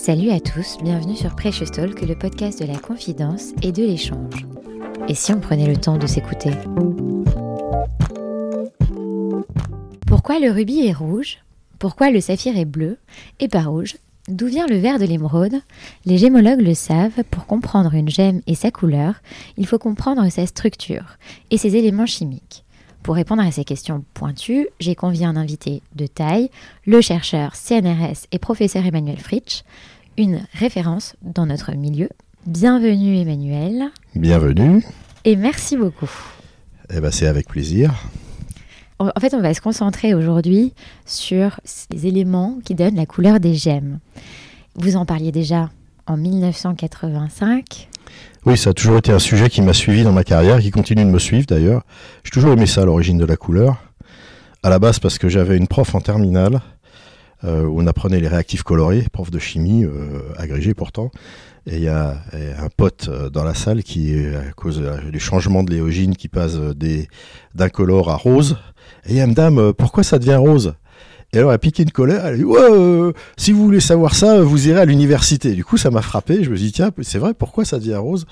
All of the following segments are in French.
Salut à tous, bienvenue sur Precious Talk, le podcast de la confidence et de l'échange. Et si on prenait le temps de s'écouter? Pourquoi le rubis est rouge? Pourquoi le saphir est bleu et pas rouge? D'où vient le vert de l'émeraude? Les gémologues le savent, pour comprendre une gemme et sa couleur, il faut comprendre sa structure et ses éléments chimiques. Pour répondre à ces questions pointues, j'ai convié un invité de taille, le chercheur CNRS et professeur Emmanuel Fritsch, une référence dans notre milieu. Bienvenue Emmanuel. Bienvenue. Et merci beaucoup. Eh ben, c'est avec plaisir. En fait, on va se concentrer aujourd'hui sur les éléments qui donnent la couleur des gemmes. Vous en parliez déjà en 1985. Oui, ça a toujours été un sujet qui m'a suivi dans ma carrière, qui continue de me suivre d'ailleurs. J'ai toujours aimé ça, l'origine de la couleur. À la base, parce que j'avais une prof en terminale euh, où on apprenait les réactifs colorés, prof de chimie, euh, agrégé pourtant. Et il y a un pote euh, dans la salle qui, à cause du changement de l'éogine, qui passe d'incolore à rose. Et il y a Madame, pourquoi ça devient rose? Et alors elle a piqué une colère, elle a dit ouais, si vous voulez savoir ça, vous irez à l'université. Du coup, ça m'a frappé. Je me suis dit tiens, c'est vrai, pourquoi ça devient rose?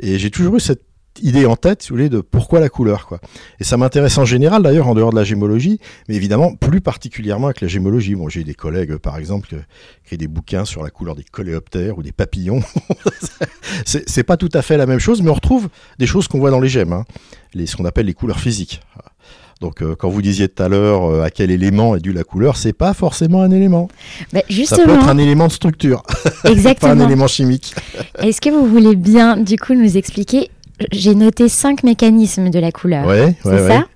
Et j'ai toujours eu cette idée en tête, si vous voulez, de pourquoi la couleur, quoi. Et ça m'intéresse en général, d'ailleurs, en dehors de la gémologie, mais évidemment plus particulièrement avec la gémologie. Bon, j'ai des collègues, par exemple, qui écrivent des bouquins sur la couleur des coléoptères ou des papillons. c'est pas tout à fait la même chose, mais on retrouve des choses qu'on voit dans les gemmes, hein. les, ce qu'on appelle les couleurs physiques. Donc, euh, quand vous disiez tout à l'heure euh, à quel élément est due la couleur, c'est pas forcément un élément. Bah, justement, ça peut être un élément de structure, Exactement. pas un élément chimique. Est-ce que vous voulez bien, du coup, nous expliquer? J'ai noté cinq mécanismes de la couleur. Ouais, c'est ouais, ça?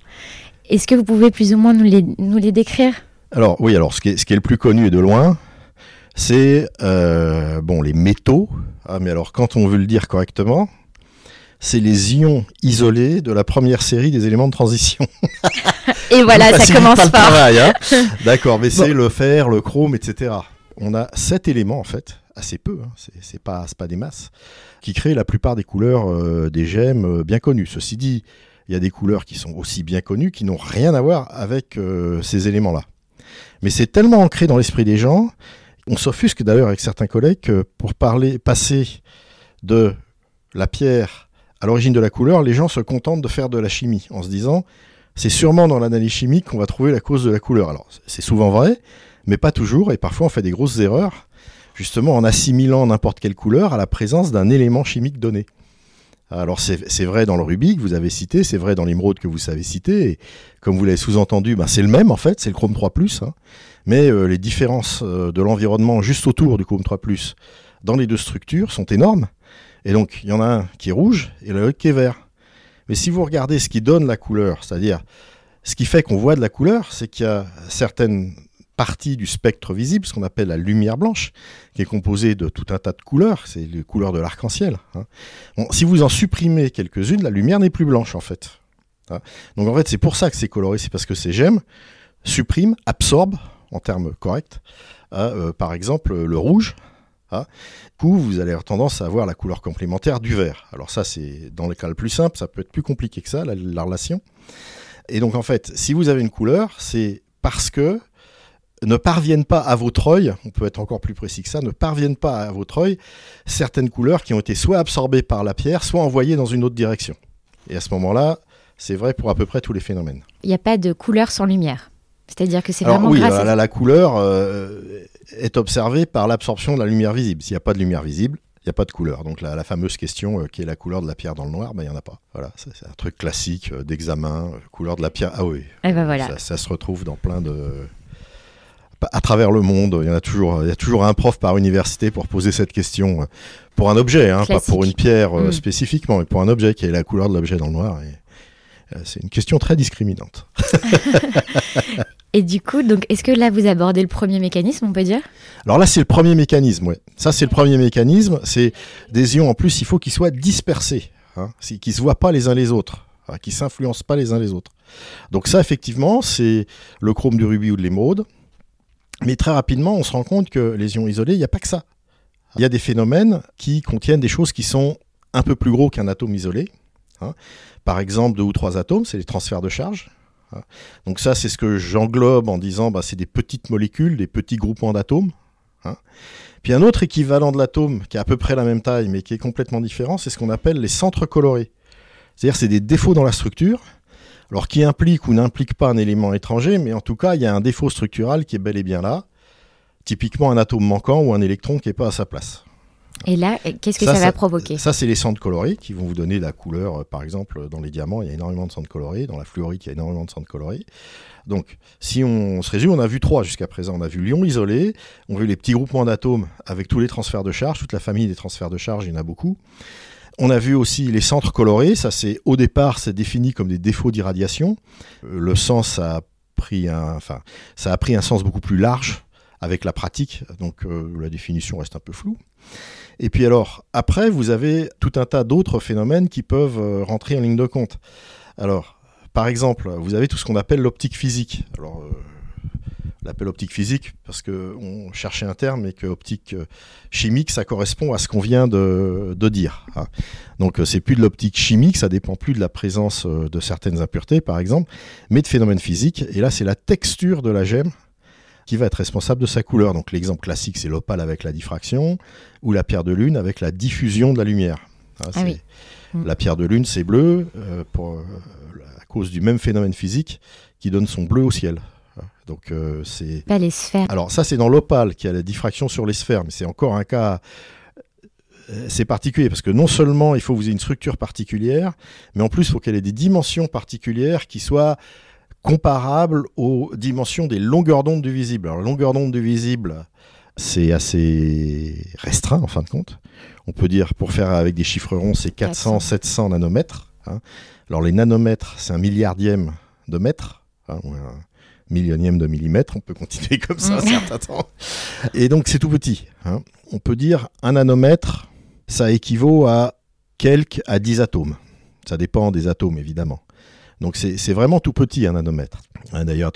Est-ce que vous pouvez plus ou moins nous les, nous les décrire? Alors, oui, alors ce qui, est, ce qui est le plus connu et de loin, c'est euh, bon, les métaux. Ah, mais alors, quand on veut le dire correctement, c'est les ions isolés de la première série des éléments de transition. Et voilà, ça commence pas le fort. travail, hein. D'accord, mais c'est le fer, le chrome, etc. On a sept éléments en fait, assez peu, hein. c'est pas, pas des masses, qui créent la plupart des couleurs euh, des gemmes euh, bien connues. Ceci dit, il y a des couleurs qui sont aussi bien connues qui n'ont rien à voir avec euh, ces éléments-là. Mais c'est tellement ancré dans l'esprit des gens, on s'offusque d'ailleurs avec certains collègues que pour parler, passer de la pierre à l'origine de la couleur, les gens se contentent de faire de la chimie en se disant c'est sûrement dans l'analyse chimique qu'on va trouver la cause de la couleur. Alors c'est souvent vrai, mais pas toujours, et parfois on fait des grosses erreurs, justement en assimilant n'importe quelle couleur à la présence d'un élément chimique donné. Alors c'est vrai dans le rubis que vous avez cité, c'est vrai dans l'émeraude que vous avez cité, et comme vous l'avez sous-entendu, ben c'est le même en fait, c'est le chrome 3 ⁇ hein, mais euh, les différences euh, de l'environnement juste autour du chrome 3 ⁇ dans les deux structures sont énormes, et donc, il y en a un qui est rouge et l'autre qui est vert. Mais si vous regardez ce qui donne la couleur, c'est-à-dire ce qui fait qu'on voit de la couleur, c'est qu'il y a certaines parties du spectre visible, ce qu'on appelle la lumière blanche, qui est composée de tout un tas de couleurs, c'est les couleurs de l'arc-en-ciel. Hein. si vous en supprimez quelques-unes, la lumière n'est plus blanche en fait. Hein. Donc en fait, c'est pour ça que c'est coloré, c'est parce que ces gemmes suppriment, absorbent, en termes corrects, hein, euh, par exemple le rouge, ah. Du coup, vous allez avoir tendance à avoir la couleur complémentaire du vert. Alors ça, c'est dans les cas le plus simple, ça peut être plus compliqué que ça, la, relation. Et donc en fait, si vous avez une couleur, c'est parce que ne parviennent pas à votre œil, on peut être encore plus précis que ça, ne parviennent pas à votre œil certaines couleurs qui ont été soit absorbées par la pierre, soit envoyées dans une autre direction. Et à ce moment-là, c'est vrai pour à peu près tous les phénomènes. Il n'y a pas de couleur sans lumière. C'est-à-dire que c'est vraiment oui, grâce à... la couleur euh, est observée par l'absorption de la lumière visible. S'il n'y a pas de lumière visible, il n'y a pas de couleur. Donc la, fameuse question euh, qui est la couleur de la pierre dans le noir, ben, il n'y en a pas. Voilà, c'est un truc classique euh, d'examen, couleur de la pierre. Ah oui. Et eh ben voilà. ça, ça, se retrouve dans plein de à travers le monde, il y en a toujours, il y a toujours un prof par université pour poser cette question pour un objet, hein, pas pour une pierre mm. spécifiquement, mais pour un objet qui est la couleur de l'objet dans le noir. Et euh, c'est une question très discriminante. Et du coup, donc, est-ce que là vous abordez le premier mécanisme, on peut dire? Alors là, c'est le premier mécanisme, ouais. Ça, c'est le premier mécanisme. C'est des ions, en plus, il faut qu'ils soient dispersés, hein, qu'ils ne se voient pas les uns les autres, hein, qu'ils ne s'influencent pas les uns les autres. Donc ça, effectivement, c'est le chrome du rubis ou de l'émeraude. Mais très rapidement, on se rend compte que les ions isolés, il n'y a pas que ça. Il y a des phénomènes qui contiennent des choses qui sont un peu plus gros qu'un atome isolé. Hein. Par exemple, deux ou trois atomes, c'est les transferts de charge. Donc ça, c'est ce que j'englobe en disant, bah, c'est des petites molécules, des petits groupements d'atomes. Hein. Puis un autre équivalent de l'atome, qui est à peu près la même taille, mais qui est complètement différent, c'est ce qu'on appelle les centres colorés. C'est-à-dire c'est des défauts dans la structure, alors qui impliquent ou n'impliquent pas un élément étranger, mais en tout cas, il y a un défaut structural qui est bel et bien là, typiquement un atome manquant ou un électron qui n'est pas à sa place. Et là, qu'est-ce que ça, va provoquer Ça, c'est les centres colorés qui vont vous donner la couleur. Euh, par exemple, dans les diamants, il y a énormément de centres colorés. Dans la fluorite, il y a énormément de centres colorés. Donc, si on se résume, on a vu trois jusqu'à présent. On a vu l'ion isolé, on a vu les petits groupements d'atomes avec tous les transferts de charge, toute la famille des transferts de charge, il y en a beaucoup. On a vu aussi les centres colorés. Ça, c'est au départ, c'est défini comme des défauts d'irradiation. Euh, le sens a pris un, enfin, ça a pris un sens beaucoup plus large avec la pratique. Donc, euh, la définition reste un peu floue. Et puis alors, après, vous avez tout un tas d'autres phénomènes qui peuvent euh, rentrer en ligne de compte. Alors, par exemple, vous avez tout ce qu'on appelle l'optique physique. Alors, euh, l'appelle optique physique parce qu'on cherchait un terme et que optique euh, chimique, ça correspond à ce qu'on vient de, dire. Hein. Donc, c'est plus de l'optique chimique, ça dépend plus de la présence de certaines impuretés, par exemple, mais de phénomènes physiques. Et là, c'est la texture de la gemme qui va être responsable de sa couleur. Donc l'exemple classique, c'est l'opale avec la diffraction ou la pierre de lune avec la diffusion de la lumière. Ah, ah mm. La pierre de lune, c'est bleu euh, pour, euh, à cause du même phénomène physique qui donne son bleu au ciel. Donc euh, c'est. Pas les sphères. Alors ça, c'est dans l'opale qui a la diffraction sur les sphères, mais c'est encore un cas. C'est particulier parce que non seulement il faut que vous ayez une structure particulière, mais en plus il faut qu'elle ait des dimensions particulières qui soient comparable aux dimensions des longueurs d'onde du visible. Alors, la longueur d'onde du visible, c'est assez restreint en fin de compte. On peut dire, pour faire avec des chiffres ronds, c'est 400, 700 nanomètres. Hein. Alors, les nanomètres, c'est un milliardième de mètre, hein, ou un millionième de millimètre. On peut continuer comme ça un certain temps. Et donc, c'est tout petit. Hein. On peut dire un nanomètre, ça équivaut à quelques à 10 atomes. Ça dépend des atomes, évidemment. Donc c'est vraiment tout petit un nanomètre. Hein, d'ailleurs,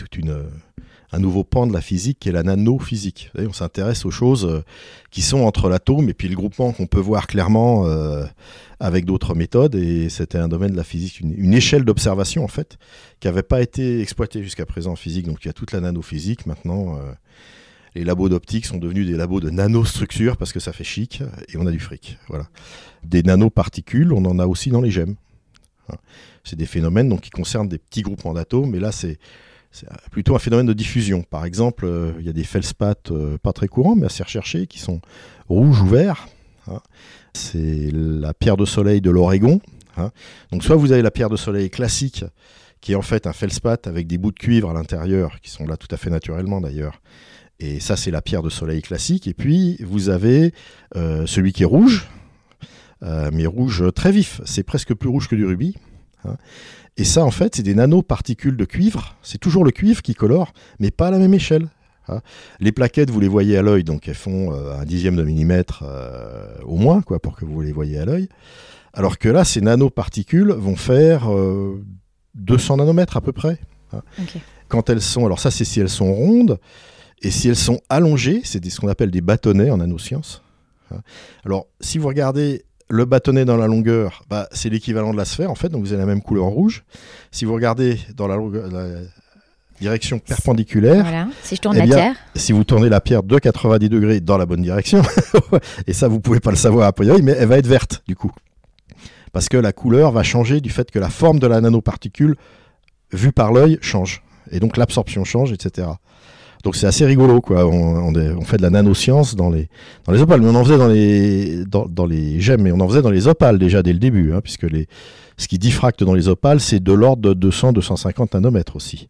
un nouveau pan de la physique qui est la nanophysique. on s'intéresse aux choses euh, qui sont entre l'atome et puis le groupement qu'on peut voir clairement euh, avec d'autres méthodes. Et c'était un domaine de la physique, une, échelle d'observation en fait, qui n'avait pas été exploitée jusqu'à présent en physique. Donc il y a toute la nanophysique. Maintenant, euh, les labos d'optique sont devenus des labos de nanostructure parce que ça fait chic et on a du fric. Voilà. Des nanoparticules, on en a aussi dans les gemmes. Hein. C'est des phénomènes qui concernent des petits groupements d'atomes, mais là, c'est plutôt un phénomène de diffusion. Par exemple, euh, il y a des feldspaths euh, pas très courants, mais assez recherchés, qui sont rouges ou verts. Hein. C'est la pierre de soleil de l'Oregon. Hein. Donc, soit vous avez la pierre de soleil classique, qui est en fait un feldspath avec des bouts de cuivre à l'intérieur, qui sont là tout à fait naturellement d'ailleurs. Et ça, c'est la pierre de soleil classique. Et puis, vous avez euh, celui qui est rouge, mais rouge très vif. C'est presque plus rouge que du rubis. Hein. Et ça, en fait, c'est des nanoparticules de cuivre. C'est toujours le cuivre qui colore, mais pas à la même échelle. Hein. Les plaquettes, vous les voyez à l'œil, donc elles font euh, un dixième de millimètre euh, au moins, quoi, pour que vous les voyez à l'œil. Alors que là, ces nanoparticules vont faire 200 euh, nanomètres à peu près. Hein. Quand elles sont, alors ça, c'est si elles sont rondes, et si elles sont allongées, c'est ce qu'on appelle des bâtonnets en nanosciences. Alors, si vous regardez le bâtonnet dans la longueur, bah, c'est l'équivalent de la sphère en fait, donc vous avez la même couleur rouge. Si vous regardez dans la, direction perpendiculaire, si je tourne eh la pierre, si vous tournez la pierre de 90 degrés dans la bonne direction, et ça vous pouvez pas le savoir a priori, mais elle va être verte du coup, parce que la couleur va changer du fait que la forme de la nanoparticule vue par l'œil change, et donc l'absorption change, etc. Donc c'est assez rigolo, quoi. On, fait de la nanoscience dans les, dans les opales, mais on en faisait dans les, dans, les gemmes, mais on en faisait dans les opales déjà dès le début, hein, puisque les, ce qui diffracte dans les opales, c'est de l'ordre de 200-250 nanomètres aussi.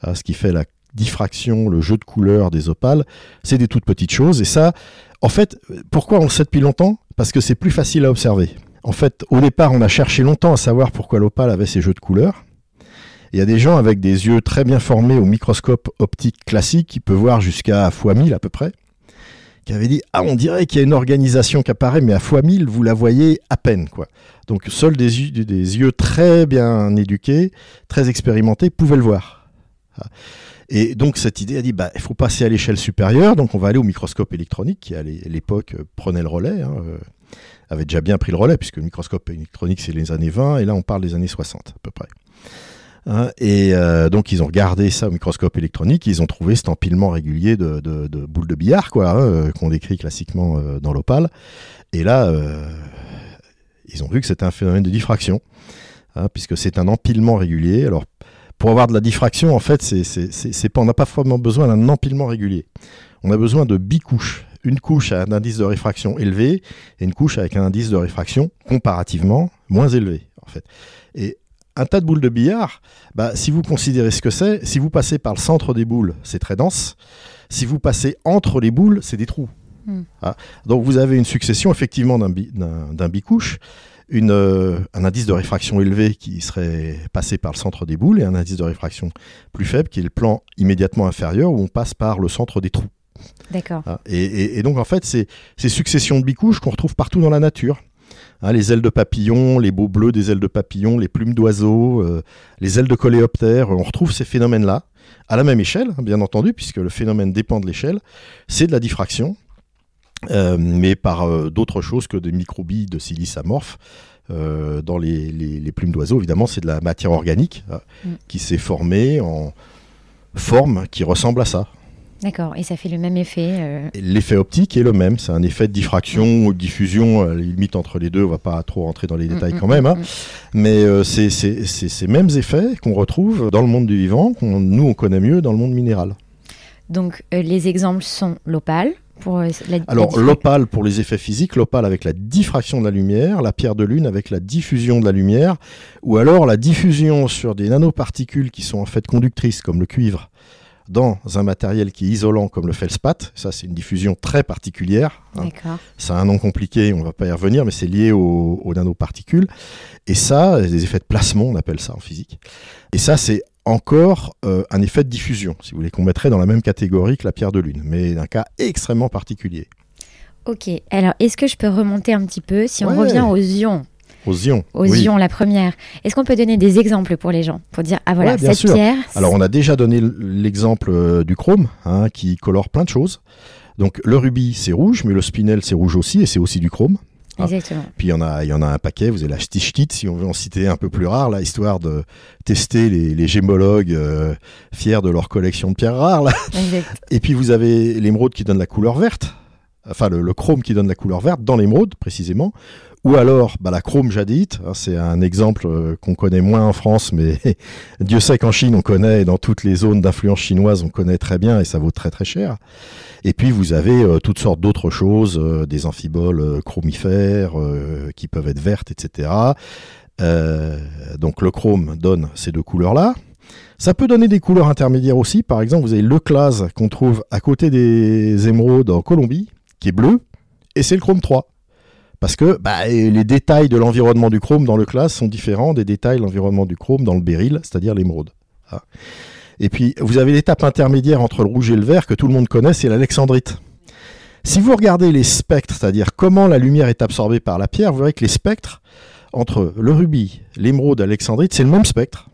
Ah, ce qui fait la diffraction, le jeu de couleurs des opales, c'est des toutes petites choses. Et ça, en fait, pourquoi on le sait depuis longtemps? Parce que c'est plus facile à observer. En fait, au départ, on a cherché longtemps à savoir pourquoi l'opale avait ces jeux de couleurs. Il y a des gens avec des yeux très bien formés au microscope optique classique qui peuvent voir jusqu'à x 1000 à peu près, qui avaient dit Ah, on dirait qu'il y a une organisation qui apparaît, mais à x 1000, vous la voyez à peine. quoi. Donc seuls des, yeux, très bien éduqués, très expérimentés, pouvaient le voir. Et donc cette idée a dit bah, il faut passer à l'échelle supérieure, donc on va aller au microscope électronique qui à l'époque prenait le relais, hein, euh, avait déjà bien pris le relais, puisque le microscope électronique c'est les années 20, et là on parle des années 60 à peu près. Hein, et euh, donc ils ont regardé ça au microscope électronique, ils ont trouvé cet empilement régulier de, boules de billard, quoi, hein, euh, qu'on décrit classiquement euh, dans l'opale. Et là, ils ont vu que c'était un phénomène de diffraction, hein, puisque c'est un empilement régulier. Alors, pour avoir de la diffraction, en fait, on n'a pas vraiment besoin d'un empilement régulier. On a besoin de bicouches. Une couche à un indice de réfraction élevé et une couche avec un indice de réfraction comparativement moins élevé, en fait. Et un tas de boules de billard, bah, si vous considérez ce que c'est, si vous passez par le centre des boules, c'est très dense. Si vous passez entre les boules, c'est des trous. Hmm. Ah, donc vous avez une succession effectivement d'un bicouche, une, euh, un indice de réfraction élevé qui serait passé par le centre des boules et un indice de réfraction plus faible qui est le plan immédiatement inférieur où on passe par le centre des trous. D'accord. Ah, et, et, donc en fait, c'est ces successions de bicouches qu'on retrouve partout dans la nature. Hein, les ailes de papillon, les beaux bleus des ailes de papillon, les plumes d'oiseaux, euh, les ailes de coléoptères, on retrouve ces phénomènes-là à la même échelle, bien entendu, puisque le phénomène dépend de l'échelle. C'est de la diffraction, euh, mais par euh, d'autres choses que des microbilles de silice amorphes. dans les, plumes d'oiseaux, évidemment, c'est de la matière organique mm. qui s'est formée en forme qui ressemble à ça. D'accord, et ça fait le même effet euh, L'effet optique est le même, c'est un effet de diffraction ou de diffusion, euh, limite entre les deux, on va pas trop rentrer dans les mm, détails mm, quand même, hein. mais euh, c'est ces mêmes effets qu'on retrouve dans le monde du vivant, qu'on nous on connaît mieux dans le monde minéral. Donc les exemples sont l'opale, pour la, Alors l'opale pour les effets physiques, l'opale avec la diffraction de la lumière, la pierre de lune avec la diffusion de la lumière, ou alors la diffusion sur des nanoparticules qui sont en fait conductrices comme le cuivre dans un matériel qui est isolant comme le feldspath. Ça, c'est une diffusion très particulière. Hein. Ça a un nom compliqué, on ne va pas y revenir, mais c'est lié aux, nanoparticules. Et ça, des effets de placement, on appelle ça en physique. Et ça, c'est encore euh, un effet de diffusion, si vous voulez, qu'on mettrait dans la même catégorie que la pierre de lune, mais d'un cas extrêmement particulier. Ok, alors est-ce que je peux remonter un petit peu si on revient aux ions? Aux ions. Aux ions, la première. Est-ce qu'on peut donner des exemples pour les gens Pour dire, ah voilà, cette pierre. Alors, on a déjà donné l'exemple euh, du chrome, hein, qui colore plein de choses. Donc, le rubis, c'est rouge, mais le spinel, c'est rouge aussi, et c'est aussi du chrome. Ah. Exactement. Puis il y en a, il y en a un paquet. Vous avez la stichite, si on veut en citer un peu plus rare, là, histoire de tester les, gémologues euh, fiers de leur collection de pierres rares. Là. Et puis vous avez l'émeraude qui donne la couleur verte. Enfin, le, le, chrome qui donne la couleur verte dans l'émeraude précisément, ou alors bah, la chrome jadite, hein, c'est un exemple euh, qu'on connaît moins en France, mais Dieu sait qu'en Chine on connaît, et dans toutes les zones d'influence chinoise on connaît très bien et ça vaut très très cher. Et puis vous avez euh, toutes sortes d'autres choses, euh, des amphiboles chromifères qui peuvent être vertes, etc. donc le chrome donne ces deux couleurs-là. Ça peut donner des couleurs intermédiaires aussi. Par exemple, vous avez le clase qu'on trouve à côté des émeraudes en Colombie, qui est bleu, et c'est le chrome 3. Parce que bah, les détails de l'environnement du chrome dans le classe sont différents des détails de l'environnement du chrome dans le béryl, c'est-à-dire l'émeraude. Ah. Et puis, vous avez l'étape intermédiaire entre le rouge et le vert que tout le monde connaît, c'est l'alexandrite. Si vous regardez les spectres, c'est-à-dire comment la lumière est absorbée par la pierre, vous verrez que les spectres entre le rubis, l'émeraude, l'alexandrite, c'est le même spectre,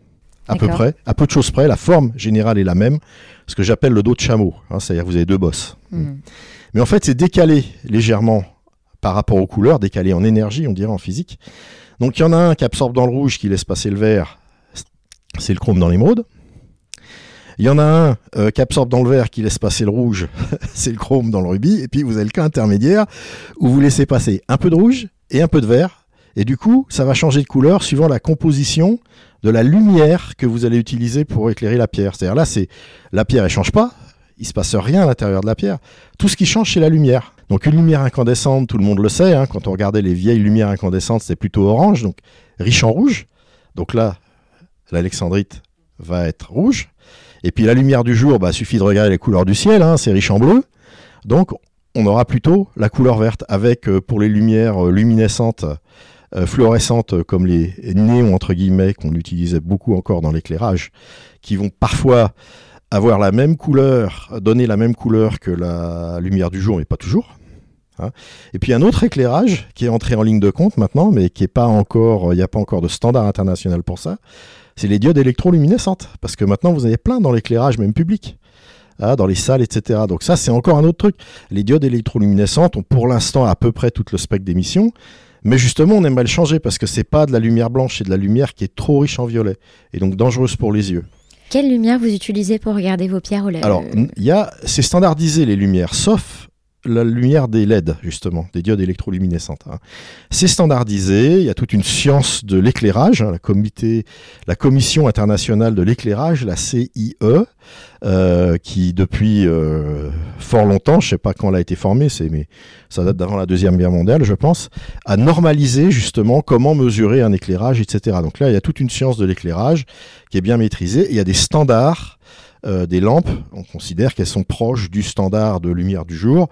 à peu près, à peu de choses près. La forme générale est la même, ce que j'appelle le dos de chameau, hein, c'est-à-dire que vous avez deux bosses. Hmm. Mais en fait, c'est décalé légèrement par rapport aux couleurs, décalées en énergie, on dirait en physique. Donc il y en a un qui absorbe dans le rouge, qui laisse passer le vert, c'est le chrome dans l'émeraude. Il y en a un euh, qui absorbe dans le vert, qui laisse passer le rouge, c'est le chrome dans le rubis. Et puis vous avez le cas intermédiaire où vous laissez passer un peu de rouge et un peu de vert. Et du coup, ça va changer de couleur suivant la composition de la lumière que vous allez utiliser pour éclairer la pierre. C'est-à-dire là, c'est la pierre, elle change pas, il se passe rien à l'intérieur de la pierre. Tout ce qui change, c'est la lumière. Donc une lumière incandescente, tout le monde le sait, hein, quand on regardait les vieilles lumières incandescentes, c'est plutôt orange, donc riche en rouge. Donc là, l'alexandrite va être rouge. Et puis la lumière du jour, bah, suffit de regarder les couleurs du ciel, hein, c'est riche en bleu. Donc on aura plutôt la couleur verte, avec euh, pour les lumières euh, luminescentes, euh, fluorescentes, comme les néons, entre guillemets, qu'on utilisait beaucoup encore dans l'éclairage, qui vont parfois avoir la même couleur, donner la même couleur que la lumière du jour, mais pas toujours. Hein. Et puis un autre éclairage qui est entré en ligne de compte maintenant, mais qui est pas encore, il n'y a pas encore de standard international pour ça, c'est les diodes électroluminescentes. Parce que maintenant vous avez plein dans l'éclairage même public. Hein, dans les salles, etc. Donc ça, c'est encore un autre truc. Les diodes électroluminescentes ont pour l'instant à peu près tout le spectre d'émission, Mais justement, on aimerait le changer parce que c'est pas de la lumière blanche, c'est de la lumière qui est trop riche en violet et donc dangereuse pour les yeux. Quelle lumière vous utilisez pour regarder vos pierres au Alors, il y a, c'est standardisé les lumières, sauf la lumière des LED, justement, des diodes électroluminescentes. hein. C'est standardisé, il y a toute une science de l'éclairage, hein, la, Commission internationale de l'éclairage, la CIE, euh, qui depuis euh, fort longtemps, je ne sais pas quand elle a été formée, mais ça date d'avant la Deuxième Guerre mondiale, je pense, a normalisé justement comment mesurer un éclairage, etc. Donc là, il y a toute une science de l'éclairage qui est bien maîtrisée, il y a des standards des lampes, on considère qu'elles sont proches du standard de lumière du jour,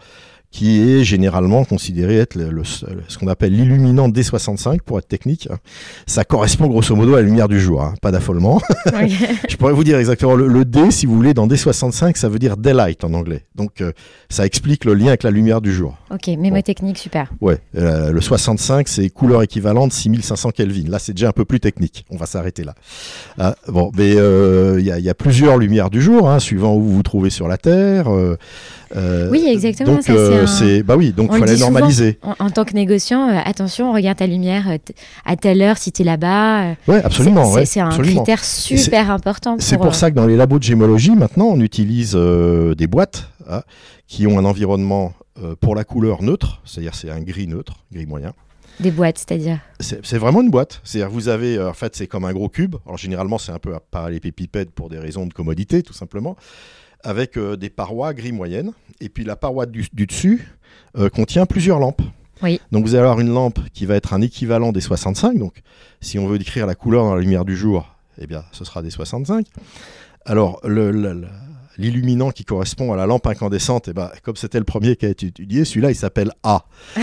qui est généralement considéré être le- le- ce qu'on appelle l'illuminant D65 pour être technique. Ça correspond grosso modo à la lumière du jour, hein, pas d'affolement. Je pourrais vous dire exactement le, le D, si vous voulez, dans D65, ça veut dire daylight en anglais. Donc euh, ça explique le lien avec la lumière du jour. Ok, mémotechnique, super. Ouais, euh, le 65, c'est couleur équivalente 6500 Kelvin. Là, c'est déjà un peu plus technique. On va s'arrêter là. Ah, bon, mais euh, il y, y a plusieurs lumières du jour, hein, suivant où vous vous trouvez sur la Terre. Euh, Oui, exactement, Donc, c'est euh, un- c'est bah oui, donc on fallait souvent. normaliser. En, en tant que négociant, euh, attention, on regarde ta lumière euh, à telle heure si tu es là-bas. euh, Ouais, absolument. c'est ouais, c'est un absolument. critère super important. C'est pour, pour ça que dans les labos de gémologie, maintenant, on utilise des boîtes hein, qui ont un environnement pour la couleur neutre, c'est-à-dire c'est un gris neutre, gris moyen. Des boîtes, c'est-à-dire. C'est vraiment une boîte. C'est-à-dire vous avez, euh, en fait, c'est comme un gros cube. Alors généralement, c'est un peu à parallélépipède pour des raisons de commodité, tout simplement, avec euh, des parois gris moyennes. Et puis la paroi du, du dessus euh, contient plusieurs lampes. Oui. Donc vous allez avoir une lampe qui va être un équivalent des 65. Donc si on veut décrire la couleur dans la lumière du jour, eh bien, ce sera des 65. Alors L'illuminant qui correspond à la lampe incandescente, eh ben, comme c'était le premier qui a été étudié, celui-là il s'appelle A. Le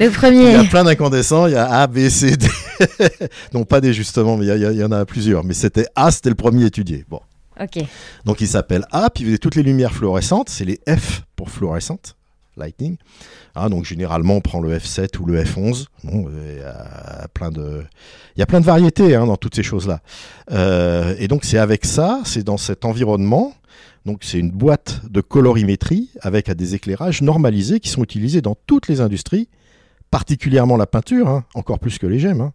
Il y premier. a plein d'incandescents, il y a A, B, C, D. non, pas des justement, mais il y, y en a plusieurs. Mais c'était A, c'était le premier étudié. Bon. Donc il s'appelle A, puis vous avez toutes les lumières fluorescentes, c'est les F pour fluorescente, lightning. Ah, donc généralement on prend le F7 ou le F11. Bon, euh, il y a plein de, il y a plein de variétés hein, dans toutes ces choses-là. Euh, et donc c'est avec ça, c'est dans cet environnement. Donc c'est une boîte de colorimétrie avec des éclairages normalisés qui sont utilisés dans toutes les industries, particulièrement la peinture, hein, encore plus que les gemmes. hein.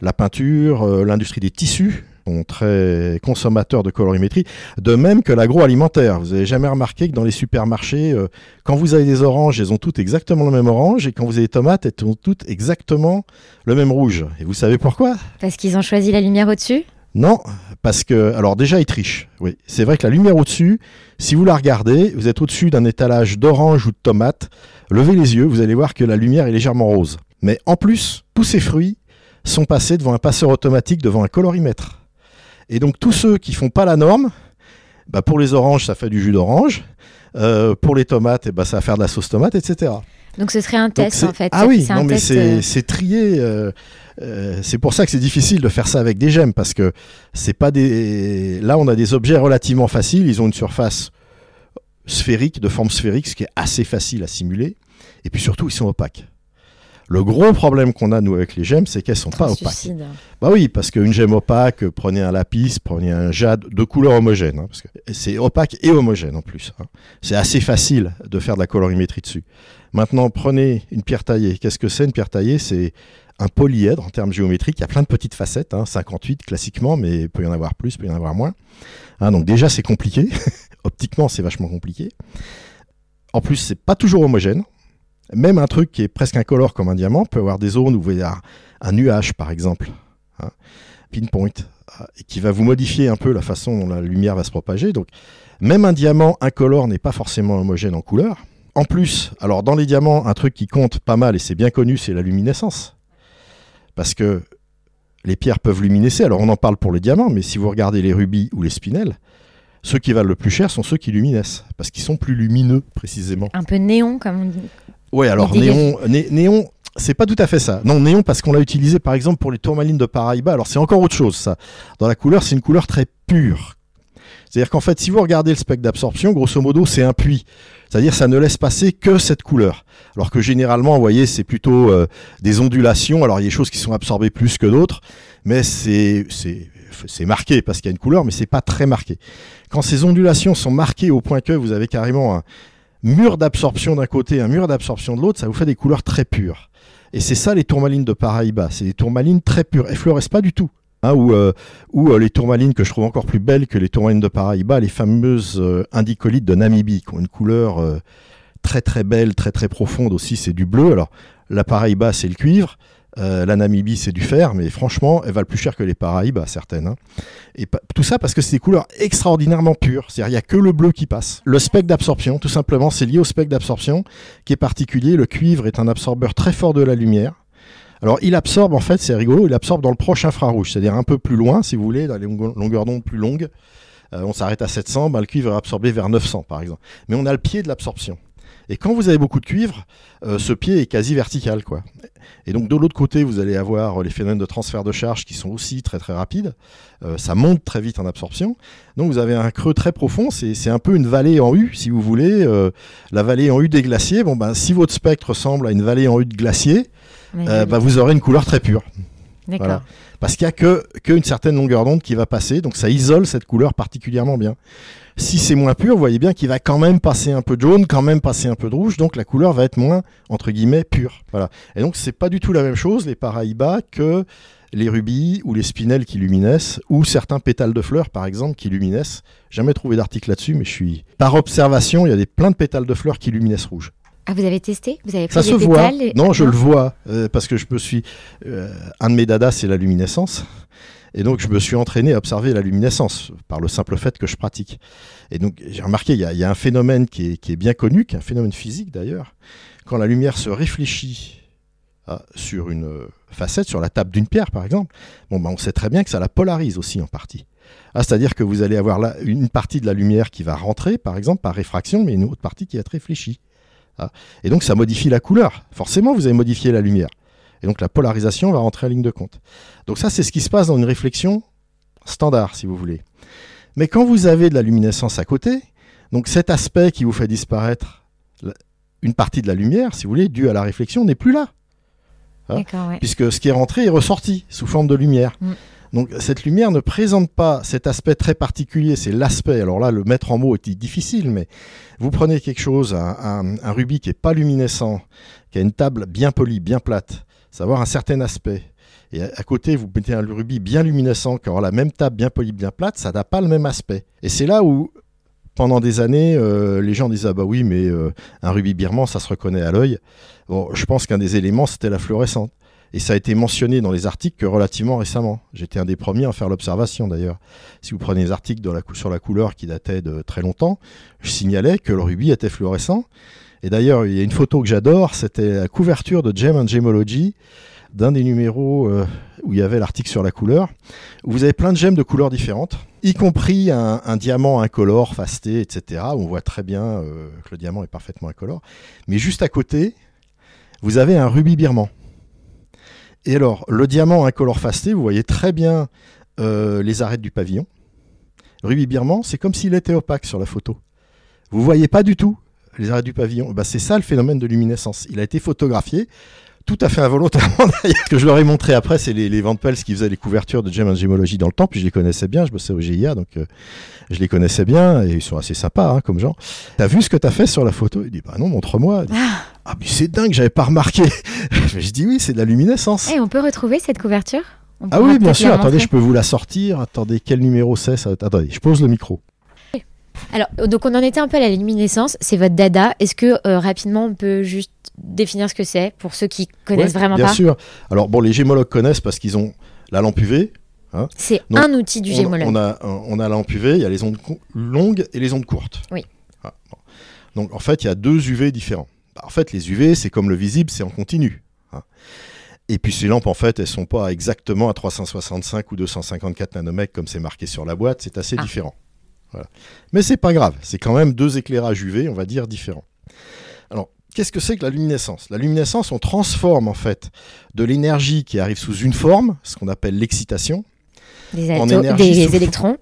La peinture, euh, l'industrie des tissus sont très consommateurs de colorimétrie, de même que l'agroalimentaire. Vous avez jamais remarqué que dans les supermarchés, euh, quand vous avez des oranges, elles ont toutes exactement le même orange, et quand vous avez des tomates, elles ont toutes exactement le même rouge. Et vous savez pourquoi? Parce qu'ils ont choisi la lumière au-dessus? Non, parce que, alors déjà, ils trichent. Oui, c'est vrai que la lumière au-dessus, si vous la regardez, vous êtes au-dessus d'un étalage d'orange ou de tomate, levez les yeux, vous allez voir que la lumière est légèrement rose. Mais en plus, tous ces fruits sont passés devant un passeur automatique, devant un colorimètre. Et donc, tous ceux qui font pas la norme, bah, pour les oranges, ça fait du jus d'orange. Euh, pour les tomates, eh ben, ça va faire de la sauce tomate, etc. Donc ce serait un test en fait. Ah oui, non, mais c'est euh, c'est trié. euh, euh, c'est pour ça que c'est difficile de faire ça avec des gemmes parce que c'est pas des. Là, on a des objets relativement faciles. Ils ont une surface sphérique, de forme sphérique, ce qui est assez facile à simuler. Et puis surtout, ils sont opaques. Le gros problème qu'on a, nous, avec les gemmes, c'est qu'elles sont pas opaques. Bah oui, parce qu'une gemme opaque, euh, prenez un lapis, prenez un jade de couleur homogène, hein, parce que c'est opaque et homogène en plus. hein. C'est assez facile de faire de la colorimétrie dessus. Maintenant, prenez une pierre taillée. Qu'est-ce que c'est une pierre taillée? C'est un polyèdre en termes géométriques. Il y a plein de petites facettes, hein, 58 classiquement, mais il peut y en avoir plus, il peut y en avoir moins. Hein, donc déjà, c'est compliqué. Optiquement, c'est vachement compliqué. En plus, c'est pas toujours homogène. Même un truc qui est presque incolore comme un diamant peut avoir des zones où vous voyez un, un nuage, par exemple, hein, pinpoint, euh, qui va vous modifier un peu la façon dont la lumière va se propager. Donc, même un diamant incolore n'est pas forcément homogène en couleur. En plus, alors dans les diamants, un truc qui compte pas mal et c'est bien connu, c'est la luminescence. Parce que les pierres peuvent luminescer. Alors on en parle pour les diamants, mais si vous regardez les rubis ou les spinels, ceux qui valent le plus cher sont ceux qui luminescent, parce qu'ils sont plus lumineux précisément. Un peu néon comme on dit. Ouais, alors néon, né- néon, c'est pas tout à fait ça. Non, néon parce qu'on l'a utilisé par exemple pour les tourmalines de Paraíba. Alors c'est encore autre chose ça. Dans la couleur, c'est une couleur très pure. C'est-à-dire qu'en fait, si vous regardez le spectre d'absorption, grosso modo, c'est un puits. C'est-à-dire ça ne laisse passer que cette couleur. Alors que généralement, vous voyez, c'est plutôt euh, des ondulations. Alors il y a des choses qui sont absorbées plus que d'autres, mais c'est c'est c'est marqué parce qu'il y a une couleur, mais c'est pas très marqué. Quand ces ondulations sont marquées au point que vous avez carrément un mur d'absorption d'un côté, un mur d'absorption de l'autre, ça vous fait des couleurs très pures. Et c'est ça les tourmalines de Paraíba. C'est des tourmalines très pures. Elles pas du tout. Hein, ou, euh, ou euh, les tourmalines que je trouve encore plus belles que les tourmalines de Paraíba, les fameuses euh, indicolites de Namibie, qui ont une couleur très très belle, très très profonde aussi, c'est du bleu. Alors la Paraíba, c'est le cuivre. Euh, la Namibie, c'est du fer, mais franchement, elles valent plus cher que les Paraïbas, certaines. hein. Et tout ça parce que c'est des couleurs extraordinairement pures. C'est-à-dire, il n'y a que le bleu qui passe. Le spectre d'absorption, tout simplement, c'est lié au spectre d'absorption qui est particulier. Le cuivre est un absorbeur très fort de la lumière. Alors, il absorbe, en fait, c'est rigolo, il absorbe dans le proche infrarouge, c'est-à-dire un peu plus loin, si vous voulez, dans les longue- longueurs d'onde plus longues. Euh, on s'arrête à 700, ben, le cuivre est absorbé vers 900, par exemple. Mais on a le pied de l'absorption. Et quand vous avez beaucoup de cuivre, euh, ce pied est quasi vertical, quoi. Et donc de l'autre côté, vous allez avoir les phénomènes de transfert de charge qui sont aussi très très rapides. Euh, ça monte très vite en absorption. Donc vous avez un creux très profond. C'est un peu une vallée en U, si vous voulez. Euh, la vallée en U des glaciers. Bon ben, si votre spectre ressemble à une vallée en U de glacier, euh, bah, vous aurez une couleur très pure. D'accord. voilà. Parce qu'il n'y a que qu'une certaine longueur d'onde qui va passer. Donc ça isole cette couleur particulièrement bien. Si c'est moins pur, vous voyez bien qu'il va quand même passer un peu de jaune, quand même passer un peu de rouge, donc la couleur va être moins, entre guillemets, pure. Voilà. Et donc c'est pas du tout la même chose, les paraïbas, que les rubis ou les spinels qui luminescent, ou certains pétales de fleurs, par exemple, qui luminescent. Jamais trouvé d'article là-dessus, mais je suis... Par observation, il y a des, plein de pétales de fleurs qui luminescent rouge. Ah, vous avez testé? Vous avez pris Ça des se voit. et- Non, je le vois, euh, parce que je me suis... euh, un de mes dadas, c'est la luminescence. Et donc, je me suis entraîné à observer la luminescence par le simple fait que je pratique. Et donc, j'ai remarqué, il y, a- il y a un phénomène qui est, qui est bien connu, qui est un phénomène physique d'ailleurs. Quand la lumière se réfléchit ah, sur une euh, facette, sur la table d'une pierre par exemple, bon, ben, on sait très bien que ça la polarise aussi en partie. Ah, C'est-à-dire que vous allez avoir là une partie de la lumière qui va rentrer, par exemple, par réfraction, mais une autre partie qui va être réfléchie. Ah. Et donc, ça modifie la couleur. Forcément, vous avez modifié la lumière. Et donc, la polarisation va rentrer en ligne de compte. Donc, ça, c'est ce qui se passe dans une réflexion standard, si vous voulez. Mais quand vous avez de la luminescence à côté, donc cet aspect qui vous fait disparaître une partie de la lumière, si vous voulez, due à la réflexion, n'est plus là. Ouais. Puisque ce qui est rentré est ressorti sous forme de lumière. Mm. Donc cette lumière ne présente pas cet aspect très particulier, c'est l'aspect. Alors là, le mettre en mots est difficile, mais vous prenez quelque chose, un, rubis qui n'est pas luminescent, qui a une table bien polie, bien plate, savoir un certain aspect. Et à, côté, vous mettez un rubis bien luminescent qui aura la même table bien polie, bien plate, ça n'a pas le même aspect. Et c'est là où, pendant des années, euh, les gens disaient ah bah oui, mais euh, un rubis birman, ça se reconnaît à l'œil. Bon, je pense qu'un des éléments, c'était la fluorescence. Et ça a été mentionné dans les articles que relativement récemment. J'étais un des premiers à faire l'observation d'ailleurs. Si vous prenez les articles sur la couleur qui dataient de très longtemps, je signalais que le rubis était fluorescent. Et d'ailleurs, il y a une photo que j'adore, c'était la couverture de Gem and Gemology, d'un des numéros euh, où il y avait l'article sur la couleur, où vous avez plein de gemmes de couleurs différentes, y compris un, un diamant incolore, fasté, etc. où on voit très bien euh, que le diamant est parfaitement incolore. Mais juste à côté, vous avez un rubis birman. Et alors, le diamant incolore fasté, vous voyez très bien euh, les arêtes du pavillon. Rubis birman, c'est comme s'il était opaque sur la photo. Vous voyez pas du tout les arêtes du pavillon. Bah, c'est ça le phénomène de luminescence. Il a été photographié tout à fait involontairement. Ce que je leur ai montré après, c'est les, les Van qui faisaient les couvertures de Gem and Gemology dans le temps, puis je les connaissais bien, je bossais au GIA, donc euh, je les connaissais bien, et ils sont assez sympas hein, comme gens. T'as vu ce que t'as fait sur la photo? Il dit, bah non, montre-moi. Ah, Ah, mais c'est dingue, j'avais pas remarqué. je dis, oui, c'est de la luminescence. et on peut retrouver cette couverture? On Ah oui, bien sûr, attendez, je peux vous la sortir. Attendez, quel numéro c'est ça Attendez, je pose le micro. Alors, donc on en était un peu à la luminescence, c'est votre dada. Est-ce que euh, rapidement on peut juste définir ce que c'est pour ceux qui connaissent Ouais, vraiment Bien pas? sûr. Alors, bon, les gémologues connaissent parce qu'ils ont la lampe UV. C'est Donc, un outil du gémologue. on a, on a la lampe UV, il y a les ondes longues et les ondes courtes. Oui. Ah, bon. Donc, en fait, il y a deux UV différents. Bah, en fait, les UV, c'est comme le visible, c'est en continu. hein. Et puis ces lampes, en fait, elles sont pas exactement à 365 ou 254 nanomètres comme c'est marqué sur la boîte, c'est assez Ah. différent. Voilà. Mais c'est pas grave, c'est quand même deux éclairages UV, on va dire, différents. Alors, qu'est-ce que c'est que la luminescence? La luminescence, on transforme en fait de l'énergie qui arrive sous une forme, ce qu'on appelle l'excitation. En énergie des sous- électrons?